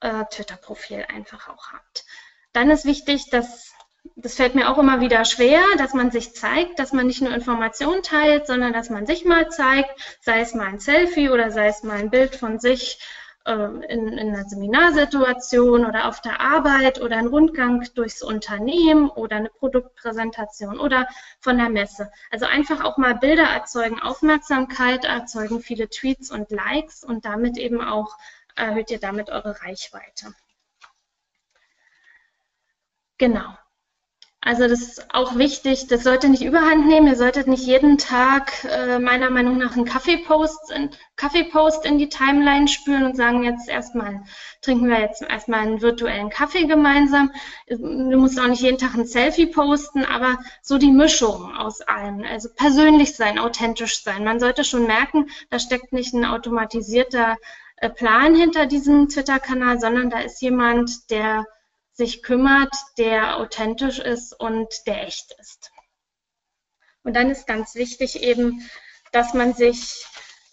äh, Twitter-Profil einfach auch habt. Dann ist wichtig, dass das fällt mir auch immer wieder schwer, dass man sich zeigt, dass man nicht nur Informationen teilt, sondern dass man sich mal zeigt, sei es mal ein Selfie oder sei es mal ein Bild von sich äh, in, in einer Seminarsituation oder auf der Arbeit oder ein Rundgang durchs Unternehmen oder eine Produktpräsentation oder von der Messe. Also einfach auch mal Bilder erzeugen, Aufmerksamkeit erzeugen, viele Tweets und Likes und damit eben auch erhöht ihr damit eure Reichweite. Genau. Also das ist auch wichtig, das sollte nicht überhand nehmen. Ihr solltet nicht jeden Tag äh, meiner Meinung nach einen Kaffeepost in, Kaffeepost in die Timeline spüren und sagen, jetzt erstmal trinken wir jetzt erstmal einen virtuellen Kaffee gemeinsam. Du musst auch nicht jeden Tag ein Selfie posten, aber so die Mischung aus allem. Also persönlich sein, authentisch sein. Man sollte schon merken, da steckt nicht ein automatisierter äh, Plan hinter diesem Twitter-Kanal, sondern da ist jemand, der sich kümmert, der authentisch ist und der echt ist. Und dann ist ganz wichtig eben, dass man sich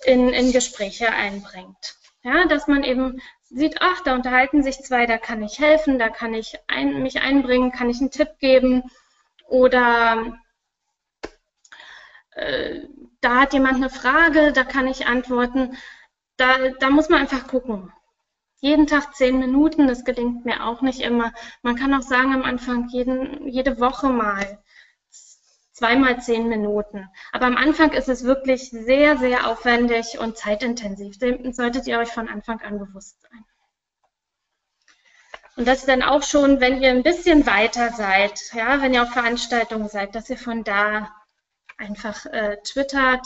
in, in Gespräche einbringt. Ja, dass man eben sieht, ach, da unterhalten sich zwei, da kann ich helfen, da kann ich ein, mich einbringen, kann ich einen Tipp geben oder äh, da hat jemand eine Frage, da kann ich antworten. Da, da muss man einfach gucken. Jeden Tag zehn Minuten, das gelingt mir auch nicht immer. Man kann auch sagen am Anfang jeden, jede Woche mal zweimal zehn Minuten. Aber am Anfang ist es wirklich sehr, sehr aufwendig und zeitintensiv. Dem solltet ihr euch von Anfang an bewusst sein. Und das dann auch schon, wenn ihr ein bisschen weiter seid, ja, wenn ihr auf Veranstaltungen seid, dass ihr von da einfach äh, twittert,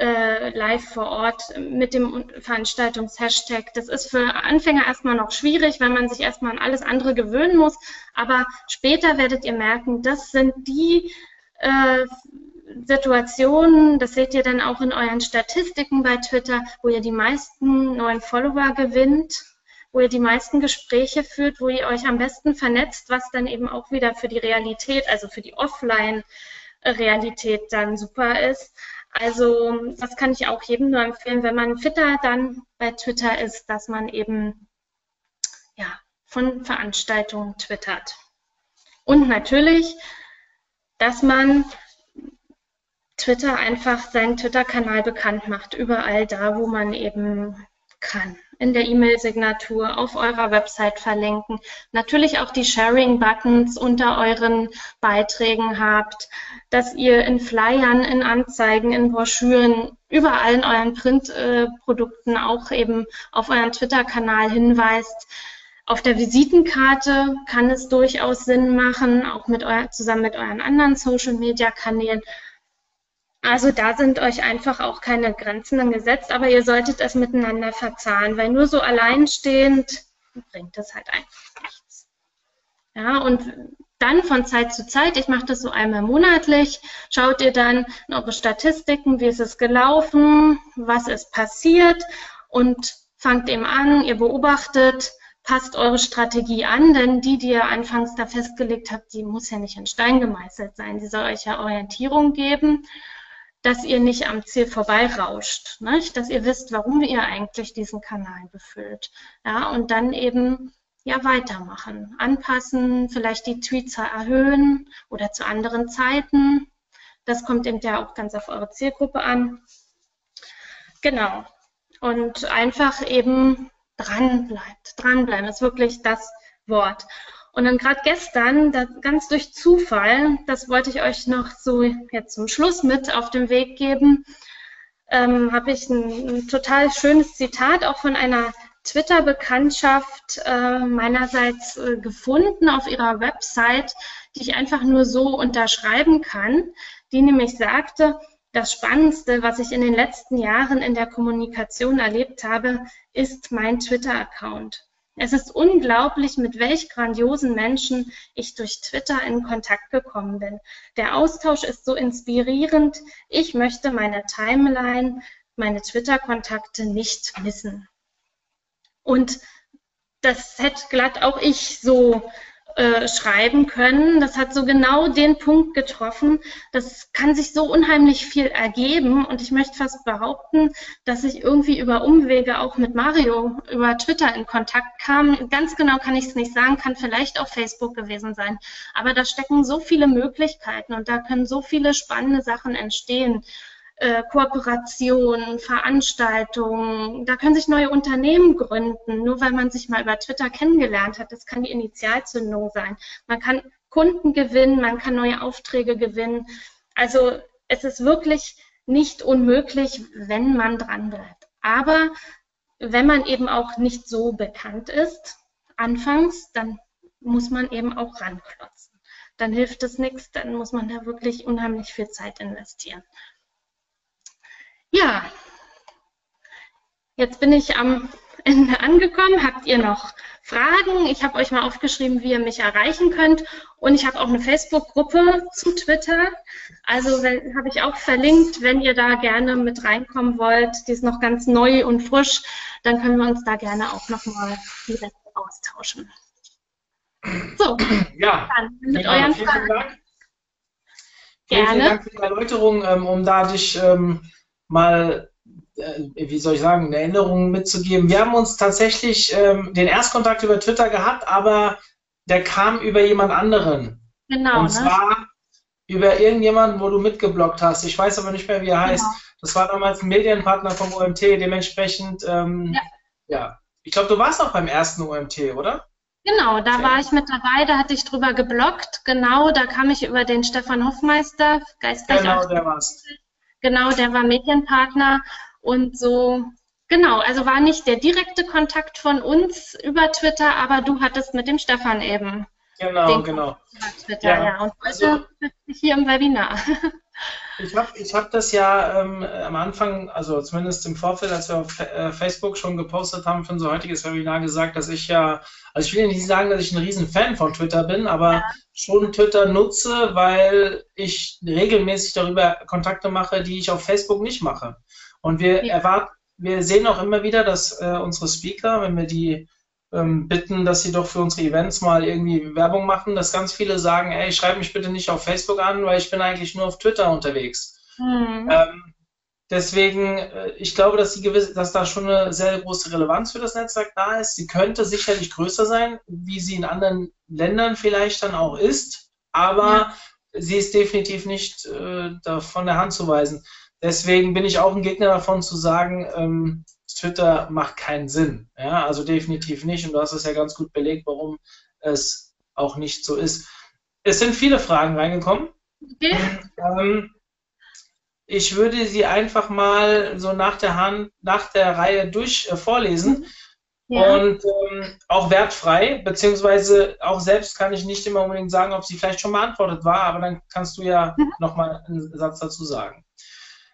äh, live vor Ort mit dem Veranstaltungshashtag. Das ist für Anfänger erstmal noch schwierig, weil man sich erstmal an alles andere gewöhnen muss. Aber später werdet ihr merken, das sind die äh, Situationen, das seht ihr dann auch in euren Statistiken bei Twitter, wo ihr die meisten neuen Follower gewinnt, wo ihr die meisten Gespräche führt, wo ihr euch am besten vernetzt, was dann eben auch wieder für die Realität, also für die Offline-Realität dann super ist. Also das kann ich auch jedem nur empfehlen, wenn man fitter dann bei Twitter ist, dass man eben ja, von Veranstaltungen twittert. Und natürlich dass man Twitter einfach seinen Twitter-Kanal bekannt macht, überall da, wo man eben kann. In der E-Mail-Signatur, auf eurer Website verlinken. Natürlich auch die Sharing-Buttons unter euren Beiträgen habt, dass ihr in Flyern, in Anzeigen, in Broschüren, überall in euren Printprodukten auch eben auf euren Twitter-Kanal hinweist auf der Visitenkarte kann es durchaus Sinn machen, auch mit euer, zusammen mit euren anderen Social-Media-Kanälen. Also da sind euch einfach auch keine Grenzen gesetzt, aber ihr solltet es miteinander verzahnen, weil nur so alleinstehend bringt es halt einfach nichts. Ja, und dann von Zeit zu Zeit, ich mache das so einmal monatlich, schaut ihr dann in eure Statistiken, wie ist es gelaufen, was ist passiert und fangt eben an, ihr beobachtet, passt eure Strategie an, denn die, die ihr anfangs da festgelegt habt, die muss ja nicht in Stein gemeißelt sein. Sie soll euch ja Orientierung geben, dass ihr nicht am Ziel vorbeirauscht, nicht? dass ihr wisst, warum ihr eigentlich diesen Kanal befüllt. Ja, und dann eben ja weitermachen, anpassen, vielleicht die Tweetzahl erhöhen oder zu anderen Zeiten. Das kommt eben ja auch ganz auf eure Zielgruppe an. Genau. Und einfach eben dran bleibt. Dranbleiben ist wirklich das Wort. Und dann gerade gestern, ganz durch Zufall, das wollte ich euch noch so jetzt zum Schluss mit auf den Weg geben, ähm, habe ich ein, ein, total schönes Zitat auch von einer Twitter-Bekanntschaft äh, meinerseits äh, gefunden auf ihrer Website, die ich einfach nur so unterschreiben kann, die nämlich sagte, das Spannendste, was ich in den letzten Jahren in der Kommunikation erlebt habe, ist mein Twitter-Account. Es ist unglaublich, mit welch grandiosen Menschen ich durch Twitter in Kontakt gekommen bin. Der Austausch ist so inspirierend. Ich möchte meine Timeline, meine Twitter-Kontakte nicht missen. Und das hätte glatt auch ich so äh, schreiben können. Das hat so genau den Punkt getroffen. Das kann sich so unheimlich viel ergeben und ich möchte fast behaupten, dass ich irgendwie über Umwege auch mit Mario über Twitter in Kontakt kam. Ganz genau kann ich es nicht sagen, kann vielleicht auf Facebook gewesen sein. Aber da stecken so viele Möglichkeiten und da können so viele spannende Sachen entstehen äh, Kooperationen, Veranstaltungen. Da können sich neue Unternehmen gründen, nur weil man sich mal über Twitter kennengelernt hat. Das kann die Initialzündung sein. Man kann Kunden gewinnen, man kann neue Aufträge gewinnen. Also es ist wirklich nicht unmöglich, wenn man dran bleibt. Aber wenn man eben auch nicht so bekannt ist, anfangs, dann muss man eben auch ranklotzen. Dann hilft es nichts, dann muss man da wirklich unheimlich viel Zeit investieren. Ja, jetzt bin ich am Ende angekommen. Habt ihr noch Fragen? Ich habe euch mal aufgeschrieben, wie ihr mich erreichen könnt. Und ich habe auch eine Facebook-Gruppe zu Twitter. Also habe ich auch verlinkt, wenn ihr da gerne mit reinkommen wollt. Die ist noch ganz neu und frisch. Dann können wir uns da gerne auch nochmal direkt austauschen. So, ja, dann mit euren vielen Fragen. Dank. Gerne. Vielen Dank für die Erläuterung, ähm, um da dich ähm, mal, äh, wie soll ich sagen, eine Erinnerung mitzugeben. Wir haben uns tatsächlich ähm, den Erstkontakt über Twitter gehabt, aber der kam über jemand anderen. Genau. Und ne? zwar über irgendjemanden, wo du mitgeblockt hast. Ich weiß aber nicht mehr, wie er heißt. Genau. Das war damals ein Medienpartner vom OMT, dementsprechend, ähm, ja. ja. Ich glaube, du warst auch beim ersten OMT, oder? Genau, da war ich mit dabei, da hatte ich drüber geblockt. Genau, da kam ich über den Stefan Hofmeister, Geistreich. Genau, der war's. Genau, der war Medienpartner und so. Genau, also war nicht der direkte Kontakt von uns über Twitter, aber du hattest mit dem Stefan eben Genau, genau. Twitter, ja. ja. Und heute also, hier im Webinar. Ich habe ich hab das ja ähm, am Anfang, also zumindest im Vorfeld, als wir auf äh, Facebook schon gepostet haben für unser heutiges Webinar gesagt, dass ich ja, also ich will nicht sagen, dass ich ein riesen Fan von Twitter bin, aber ja. schon Twitter nutze, weil ich regelmäßig darüber Kontakte mache, die ich auf Facebook nicht mache. Und wir ja. erwarten, wir sehen auch immer wieder, dass äh, unsere Speaker, wenn wir die ähm, bitten, dass sie doch für unsere Events mal irgendwie Werbung machen, dass ganz viele sagen, ey, schreib mich bitte nicht auf Facebook an, weil ich bin eigentlich nur auf Twitter unterwegs. Mhm. Ähm, deswegen, äh, ich glaube, dass, die gewisse, dass da schon eine sehr große Relevanz für das Netzwerk da ist. Sie könnte sicherlich größer sein, wie sie in anderen Ländern vielleicht dann auch ist, aber ja. sie ist definitiv nicht äh, von der Hand zu weisen. Deswegen bin ich auch ein Gegner davon zu sagen, ähm, Twitter macht keinen Sinn. Ja, also definitiv nicht. Und du hast es ja ganz gut belegt, warum es auch nicht so ist. Es sind viele Fragen reingekommen. Okay. Ähm, ich würde sie einfach mal so nach der Hand, nach der Reihe durch äh, vorlesen. Ja. Und ähm, auch wertfrei, beziehungsweise auch selbst kann ich nicht immer unbedingt sagen, ob sie vielleicht schon beantwortet war, aber dann kannst du ja mhm. nochmal einen Satz dazu sagen.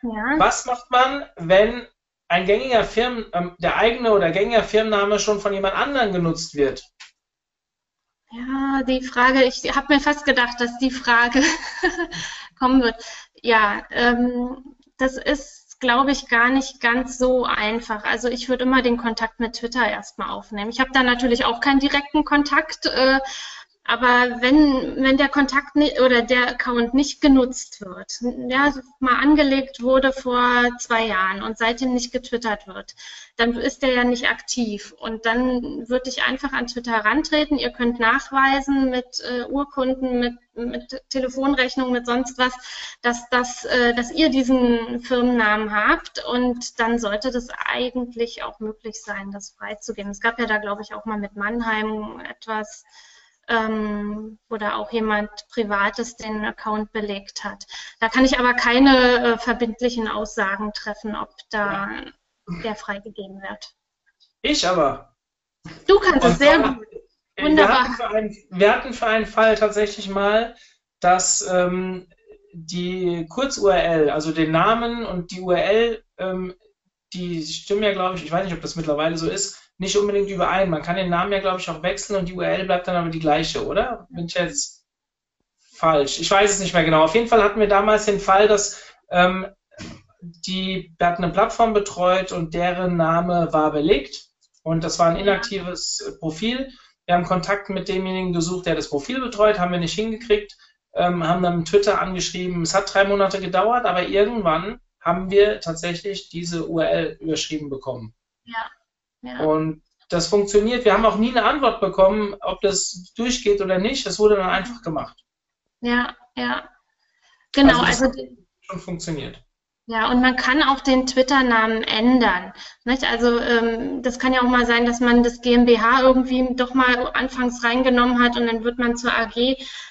Ja. Was macht man, wenn ein gängiger Firmen, ähm, der eigene oder gängiger Firmenname schon von jemand anderem genutzt wird? Ja, die Frage, ich habe mir fast gedacht, dass die Frage kommen wird. Ja, ähm, das ist, glaube ich, gar nicht ganz so einfach. Also ich würde immer den Kontakt mit Twitter erstmal aufnehmen. Ich habe da natürlich auch keinen direkten Kontakt, äh, aber wenn, wenn der Kontakt nicht, oder der Account nicht genutzt wird, ja, mal angelegt wurde vor zwei Jahren und seitdem nicht getwittert wird, dann ist der ja nicht aktiv. Und dann würde ich einfach an Twitter herantreten. Ihr könnt nachweisen mit äh, Urkunden, mit, mit Telefonrechnungen, mit sonst was, dass, das, äh, dass ihr diesen Firmennamen habt. Und dann sollte das eigentlich auch möglich sein, das freizugeben. Es gab ja da, glaube ich, auch mal mit Mannheim etwas ähm, oder auch jemand Privates den Account belegt hat. Da kann ich aber keine äh, verbindlichen Aussagen treffen, ob da der freigegeben wird. Ich aber. Du kannst Und es sehr gut. Wunderbar. Wir hatten, einen, wir hatten, für einen, Fall tatsächlich mal, dass ähm, die Kurz-URL, also den Namen und die URL, ähm, die stimmen ja, glaube ich, ich weiß nicht, ob das mittlerweile so ist, nicht unbedingt überein. Man kann den Namen ja, glaube ich, auch wechseln und die URL bleibt dann aber die gleiche, oder? Bin ich jetzt falsch? Ich weiß es nicht mehr genau. Auf jeden Fall hatten wir damals den Fall, dass ähm, die, wir hatten eine Plattform betreut und deren Name war belegt und das war ein inaktives Profil. Wir haben Kontakt mit demjenigen gesucht, der das Profil betreut, haben wir nicht hingekriegt, ähm, haben dann Twitter angeschrieben. Es hat drei Monate gedauert, aber irgendwann haben wir tatsächlich diese URL überschrieben bekommen. Ja. Und das funktioniert. Wir haben auch nie eine Antwort bekommen, ob das durchgeht oder nicht. Das wurde dann einfach gemacht. Ja, ja. Genau, also, also schon funktioniert. Ja, und man kann auch den Twitter-Namen ändern. Nicht? Also ähm, das kann ja auch mal sein, dass man das GmbH irgendwie doch mal anfangs reingenommen hat und dann wird man zur AG.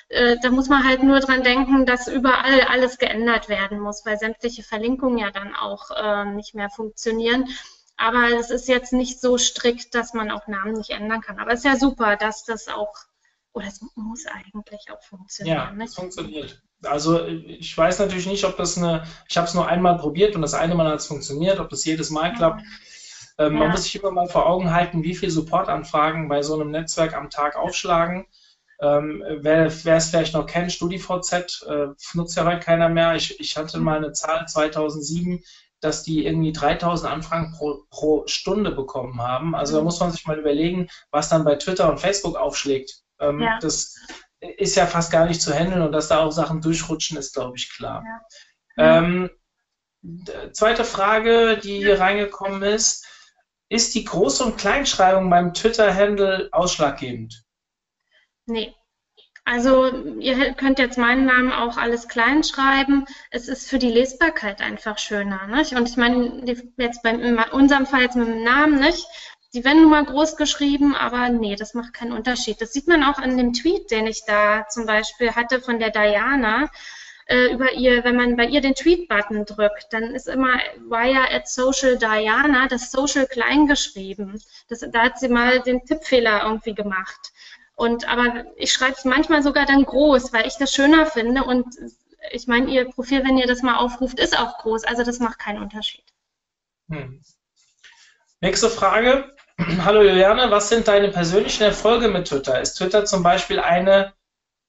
Äh, da muss man halt nur dran denken, dass überall alles geändert werden muss, weil sämtliche Verlinkungen ja dann auch äh, nicht mehr funktionieren. Aber es ist jetzt nicht so strikt, dass man auch Namen nicht ändern kann. Aber es ist ja super, dass das auch, oder es muss eigentlich auch funktionieren. Ja, es funktioniert. Also ich weiß natürlich nicht, ob das eine, ich habe es nur einmal probiert und das eine Mal hat es funktioniert, ob das jedes Mal klappt. Ähm, ja. Man muss sich immer mal vor Augen halten, wie viele Supportanfragen bei so einem Netzwerk am Tag aufschlagen. Ähm, wer, wer es vielleicht noch kennt, StudiVZ, äh, nutzt ja heute keiner mehr. Ich, ich hatte mal eine Zahl 2007, dass die irgendwie 3000 Anfragen pro, pro Stunde bekommen haben. Also mhm. da muss man sich mal überlegen, was dann bei Twitter und Facebook aufschlägt. Ähm, ja. Das ist ja fast gar nicht zu handeln und dass da auch Sachen durchrutschen, ist, glaube ich, klar. Ja. Ähm, zweite Frage, die hier reingekommen ist, ist die Groß- und Kleinschreibung beim Twitter-Handle ausschlaggebend? Nee. Also ihr könnt jetzt meinen Namen auch alles klein schreiben. Es ist für die Lesbarkeit einfach schöner. Nicht? Und ich meine, jetzt bei unserem Fall jetzt mit dem Namen, nicht? Die werden nun mal groß geschrieben, aber nee, das macht keinen Unterschied. Das sieht man auch an dem Tweet, den ich da zum Beispiel hatte von der Diana äh, über ihr, wenn man bei ihr den Tweet-Button drückt, dann ist immer Wire at Social Diana, das Social klein geschrieben. Das, da hat sie mal den Tippfehler irgendwie gemacht. Und aber ich schreibe es manchmal sogar dann groß, weil ich das schöner finde. Und ich meine, ihr Profil, wenn ihr das mal aufruft, ist auch groß. Also das macht keinen Unterschied. Hm. Nächste Frage. Hallo Juliane, was sind deine persönlichen Erfolge mit Twitter? Ist Twitter zum Beispiel eine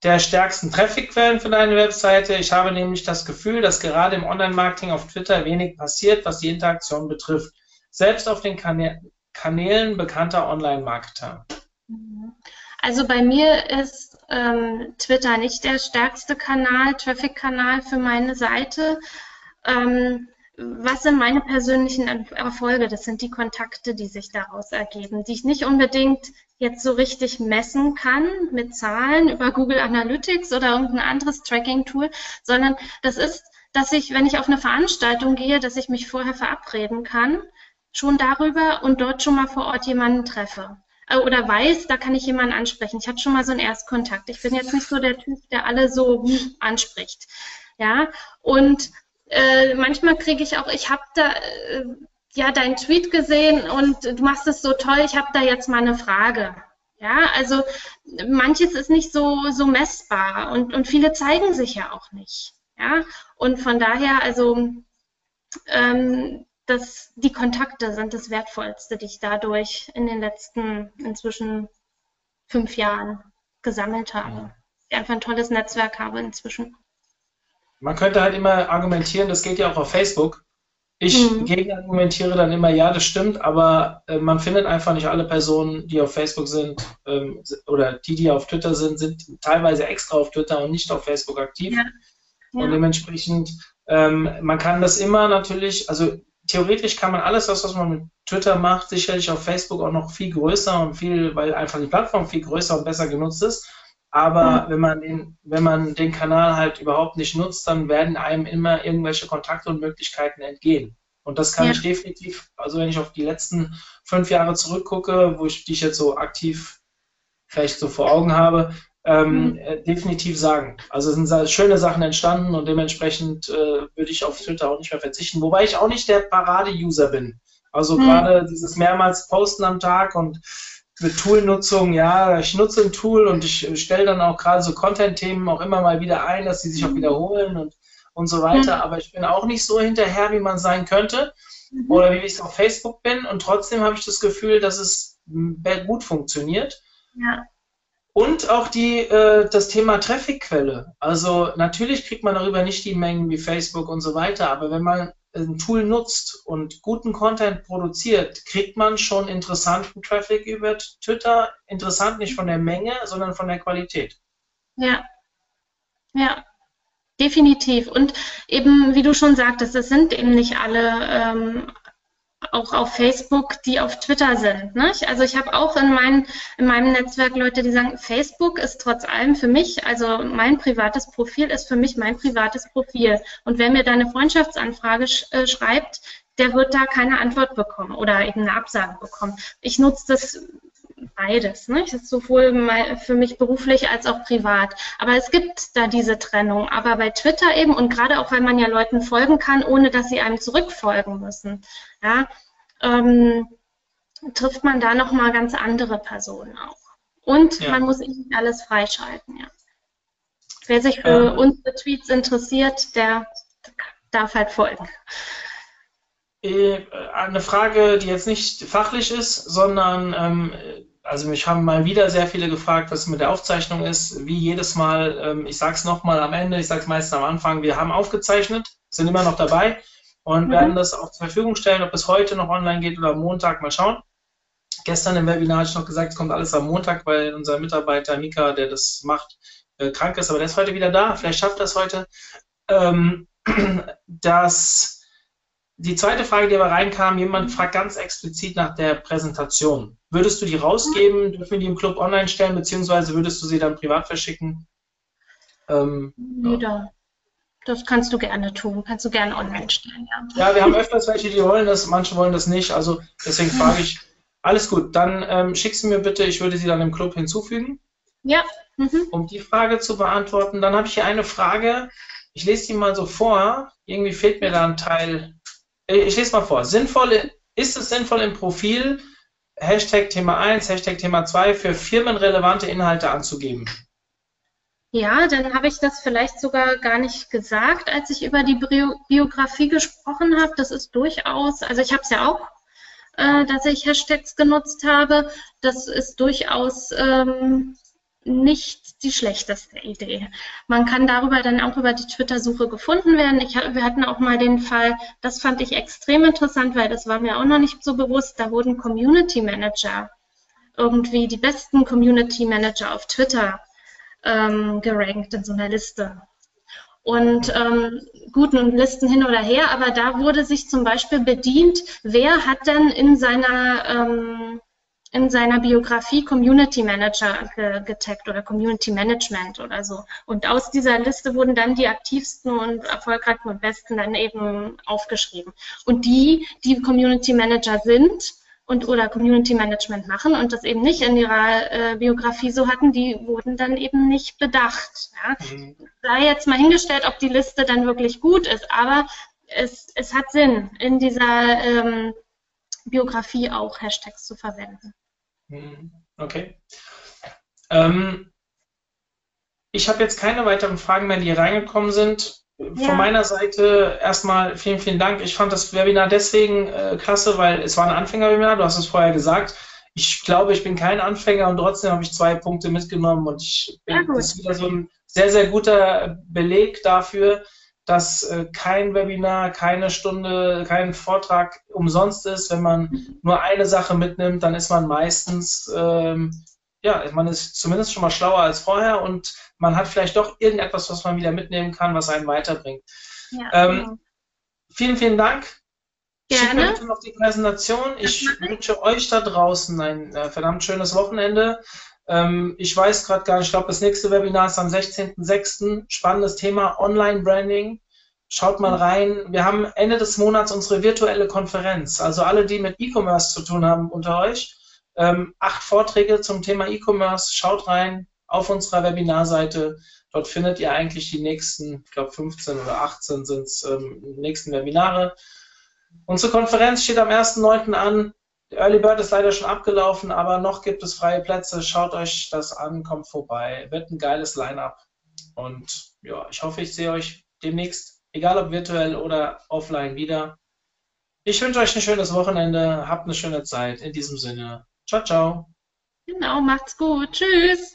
der stärksten Trafficquellen für deine Webseite. Ich habe nämlich das Gefühl, dass gerade im Online-Marketing auf Twitter wenig passiert, was die Interaktion betrifft. Selbst auf den Kanä Kanälen bekannter Online-Marketer. Also bei mir ist ähm, Twitter nicht der stärkste Kanal, Traffic-Kanal für meine Seite. Ähm, was sind meine persönlichen Erfolge? Das sind die Kontakte, die sich daraus ergeben, die ich nicht unbedingt jetzt so richtig messen kann mit Zahlen über Google Analytics oder irgendein anderes Tracking-Tool, sondern das ist, dass ich, wenn ich auf eine Veranstaltung gehe, dass ich mich vorher verabreden kann, schon darüber und dort schon mal vor Ort jemanden treffe. Äh, oder weiß, da kann ich jemanden ansprechen. Ich hatte schon mal so einen Erstkontakt. Ich bin jetzt nicht so der Typ, der alle so anspricht. Ja, und äh, manchmal kriege ich auch, ich habe da äh, ja deinen Tweet gesehen und du machst es so toll, ich habe da jetzt mal eine Frage. Ja, also manches ist nicht so, so messbar und, und viele zeigen sich ja auch nicht. Ja, und von daher, also ähm, das, die Kontakte sind das Wertvollste, die ich dadurch in den letzten inzwischen fünf Jahren gesammelt habe. Ich einfach ein tolles Netzwerk habe inzwischen. Man könnte halt immer argumentieren, das geht ja auch auf Facebook. Ich mhm. gegenargumentiere dann immer, ja, das stimmt, aber äh, man findet einfach nicht alle Personen, die auf Facebook sind ähm, oder die, die auf Twitter sind, sind teilweise extra auf Twitter und nicht auf Facebook aktiv. Ja. Ja. Und dementsprechend, ähm, man kann das immer natürlich, also theoretisch kann man alles, was, was man mit Twitter macht, sicherlich auf Facebook auch noch viel größer und viel, weil einfach die Plattform viel größer und besser genutzt ist. Aber mhm. wenn man den, wenn man den Kanal halt überhaupt nicht nutzt, dann werden einem immer irgendwelche Kontakte und Möglichkeiten entgehen. Und das kann ja. ich definitiv, also wenn ich auf die letzten fünf Jahre zurückgucke, wo ich die ich jetzt so aktiv vielleicht so vor Augen habe, ähm, mhm. äh, definitiv sagen. Also sind schöne Sachen entstanden und dementsprechend äh, würde ich auf Twitter auch nicht mehr verzichten. Wobei ich auch nicht der Parade-User bin. Also mhm. gerade dieses mehrmals Posten am Tag und mit Toolnutzung, ja, ich nutze ein Tool und ich stelle dann auch gerade so Content-Themen auch immer mal wieder ein, dass sie sich auch mhm. wiederholen und, und so weiter. Mhm. Aber ich bin auch nicht so hinterher, wie man sein könnte mhm. oder wie ich es auf Facebook bin. Und trotzdem habe ich das Gefühl, dass es gut funktioniert. Ja. Und auch die, äh, das Thema Trafficquelle. Also natürlich kriegt man darüber nicht die Mengen wie Facebook und so weiter, aber wenn man ein Tool nutzt und guten Content produziert, kriegt man schon interessanten Traffic über Twitter. Interessant nicht von der Menge, sondern von der Qualität. Ja, ja, definitiv. Und eben, wie du schon sagtest, es sind eben nicht alle ähm, auch auf Facebook, die auf Twitter sind. Nicht? Also ich habe auch in, mein, in meinem Netzwerk Leute, die sagen, Facebook ist trotz allem für mich, also mein privates Profil ist für mich mein privates Profil. Und wer mir da eine Freundschaftsanfrage sch äh, schreibt, der wird da keine Antwort bekommen oder eben eine Absage bekommen. Ich nutze das beides. Ne? Das ist sowohl für mich beruflich als auch privat. Aber es gibt da diese Trennung. Aber bei Twitter eben und gerade auch, weil man ja Leuten folgen kann, ohne dass sie einem zurückfolgen müssen, ja, ähm, trifft man da nochmal ganz andere Personen auch. Und ja. man muss nicht alles freischalten. Ja. Wer sich für ähm, unsere Tweets interessiert, der darf halt folgen. Äh, eine Frage, die jetzt nicht fachlich ist, sondern ähm, also mich haben mal wieder sehr viele gefragt, was mit der Aufzeichnung ist. Wie jedes Mal, ähm, ich sage es nochmal am Ende, ich sage es meistens am Anfang, wir haben aufgezeichnet, sind immer noch dabei und mhm. werden das auch zur Verfügung stellen, ob es heute noch online geht oder am Montag, mal schauen. Gestern im Webinar habe ich noch gesagt, es kommt alles am Montag, weil unser Mitarbeiter Mika, der das macht, äh, krank ist, aber der ist heute wieder da, vielleicht schafft er es heute. Ähm, dass die zweite Frage, die aber reinkam, jemand fragt ganz explizit nach der Präsentation. Würdest du die rausgeben? Dürfen wir die im Club online stellen, beziehungsweise würdest du sie dann privat verschicken? Ähm, ja. Das kannst du gerne tun, kannst du gerne online stellen, ja. Ja, wir haben öfters welche, die wollen das, manche wollen das nicht, also deswegen frage ich, alles gut, dann ähm, schick sie mir bitte, ich würde sie dann im Club hinzufügen. Ja. Mhm. Um die Frage zu beantworten. Dann habe ich hier eine Frage, ich lese die mal so vor, irgendwie fehlt mir da ein Teil. Äh, ich lese mal vor. Sinnvoll, ist es sinnvoll im Profil Hashtag Thema 1, Hashtag Thema 2 für firmenrelevante Inhalte anzugeben? Ja, dann habe ich das vielleicht sogar gar nicht gesagt, als ich über die Bio Biografie gesprochen habe. Das ist durchaus, also ich habe es ja auch, äh, dass ich Hashtags genutzt habe. Das ist durchaus ähm, nicht die schlechteste Idee. Man kann darüber dann auch über die Twitter-Suche gefunden werden. Ich, wir hatten auch mal den Fall, das fand ich extrem interessant, weil das war mir auch noch nicht so bewusst, da wurden Community Manager irgendwie die besten Community Manager auf Twitter ähm, gerankt in so einer Liste. Und ähm, gut, nun Listen hin oder her, aber da wurde sich zum Beispiel bedient, wer hat denn in seiner, ähm, in seiner Biografie Community Manager ge getaggt oder Community Management oder so. Und aus dieser Liste wurden dann die aktivsten und erfolgreichsten und besten dann eben aufgeschrieben. Und die, die Community Manager sind, und oder Community Management machen und das eben nicht in ihrer äh, Biografie so hatten, die wurden dann eben nicht bedacht. Ja? Mhm. Sei jetzt mal hingestellt, ob die Liste dann wirklich gut ist, aber es, es hat Sinn, in dieser ähm, Biografie auch Hashtags zu verwenden. Mhm. Okay. Ähm, ich habe jetzt keine weiteren Fragen mehr, die reingekommen sind. Ja. Von meiner Seite erstmal vielen, vielen Dank. Ich fand das Webinar deswegen äh, klasse, weil es war ein Anfängerwebinar, du hast es vorher gesagt. Ich glaube, ich bin kein Anfänger und trotzdem habe ich zwei Punkte mitgenommen und ich bin, ja, das ist wieder so ein sehr, sehr guter Beleg dafür, dass äh, kein Webinar, keine Stunde, kein Vortrag umsonst ist. Wenn man nur eine Sache mitnimmt, dann ist man meistens, ähm, ja, man ist zumindest schon mal schlauer als vorher und man hat vielleicht doch irgendetwas, was man wieder mitnehmen kann, was einen weiterbringt. Ja, ähm, genau. Vielen, vielen Dank. Gerne. Schickt mir bitte noch die Präsentation. Ich wünsche euch da draußen ein äh, verdammt schönes Wochenende. Ähm, ich weiß gerade gar nicht, ich glaube, das nächste Webinar ist am 16.06. Spannendes Thema Online-Branding. Schaut mal rein. Wir haben Ende des Monats unsere virtuelle Konferenz. Also alle, die mit E-Commerce zu tun haben unter euch. Ähm, acht Vorträge zum Thema E-Commerce. Schaut rein auf unserer Webinarseite. Dort findet ihr eigentlich die nächsten, ich glaube 15 oder 18 sind es, ähm, nächsten Webinare. Unsere Konferenz steht am 1.9. an. Der Early Bird ist leider schon abgelaufen, aber noch gibt es freie Plätze. Schaut euch das an, kommt vorbei. Wird ein geiles Line-up. Und ja, ich hoffe, ich sehe euch demnächst, egal ob virtuell oder offline, wieder. Ich wünsche euch ein schönes Wochenende. Habt eine schöne Zeit. In diesem Sinne. Ciao, ciao. Genau, macht's gut. Tschüss.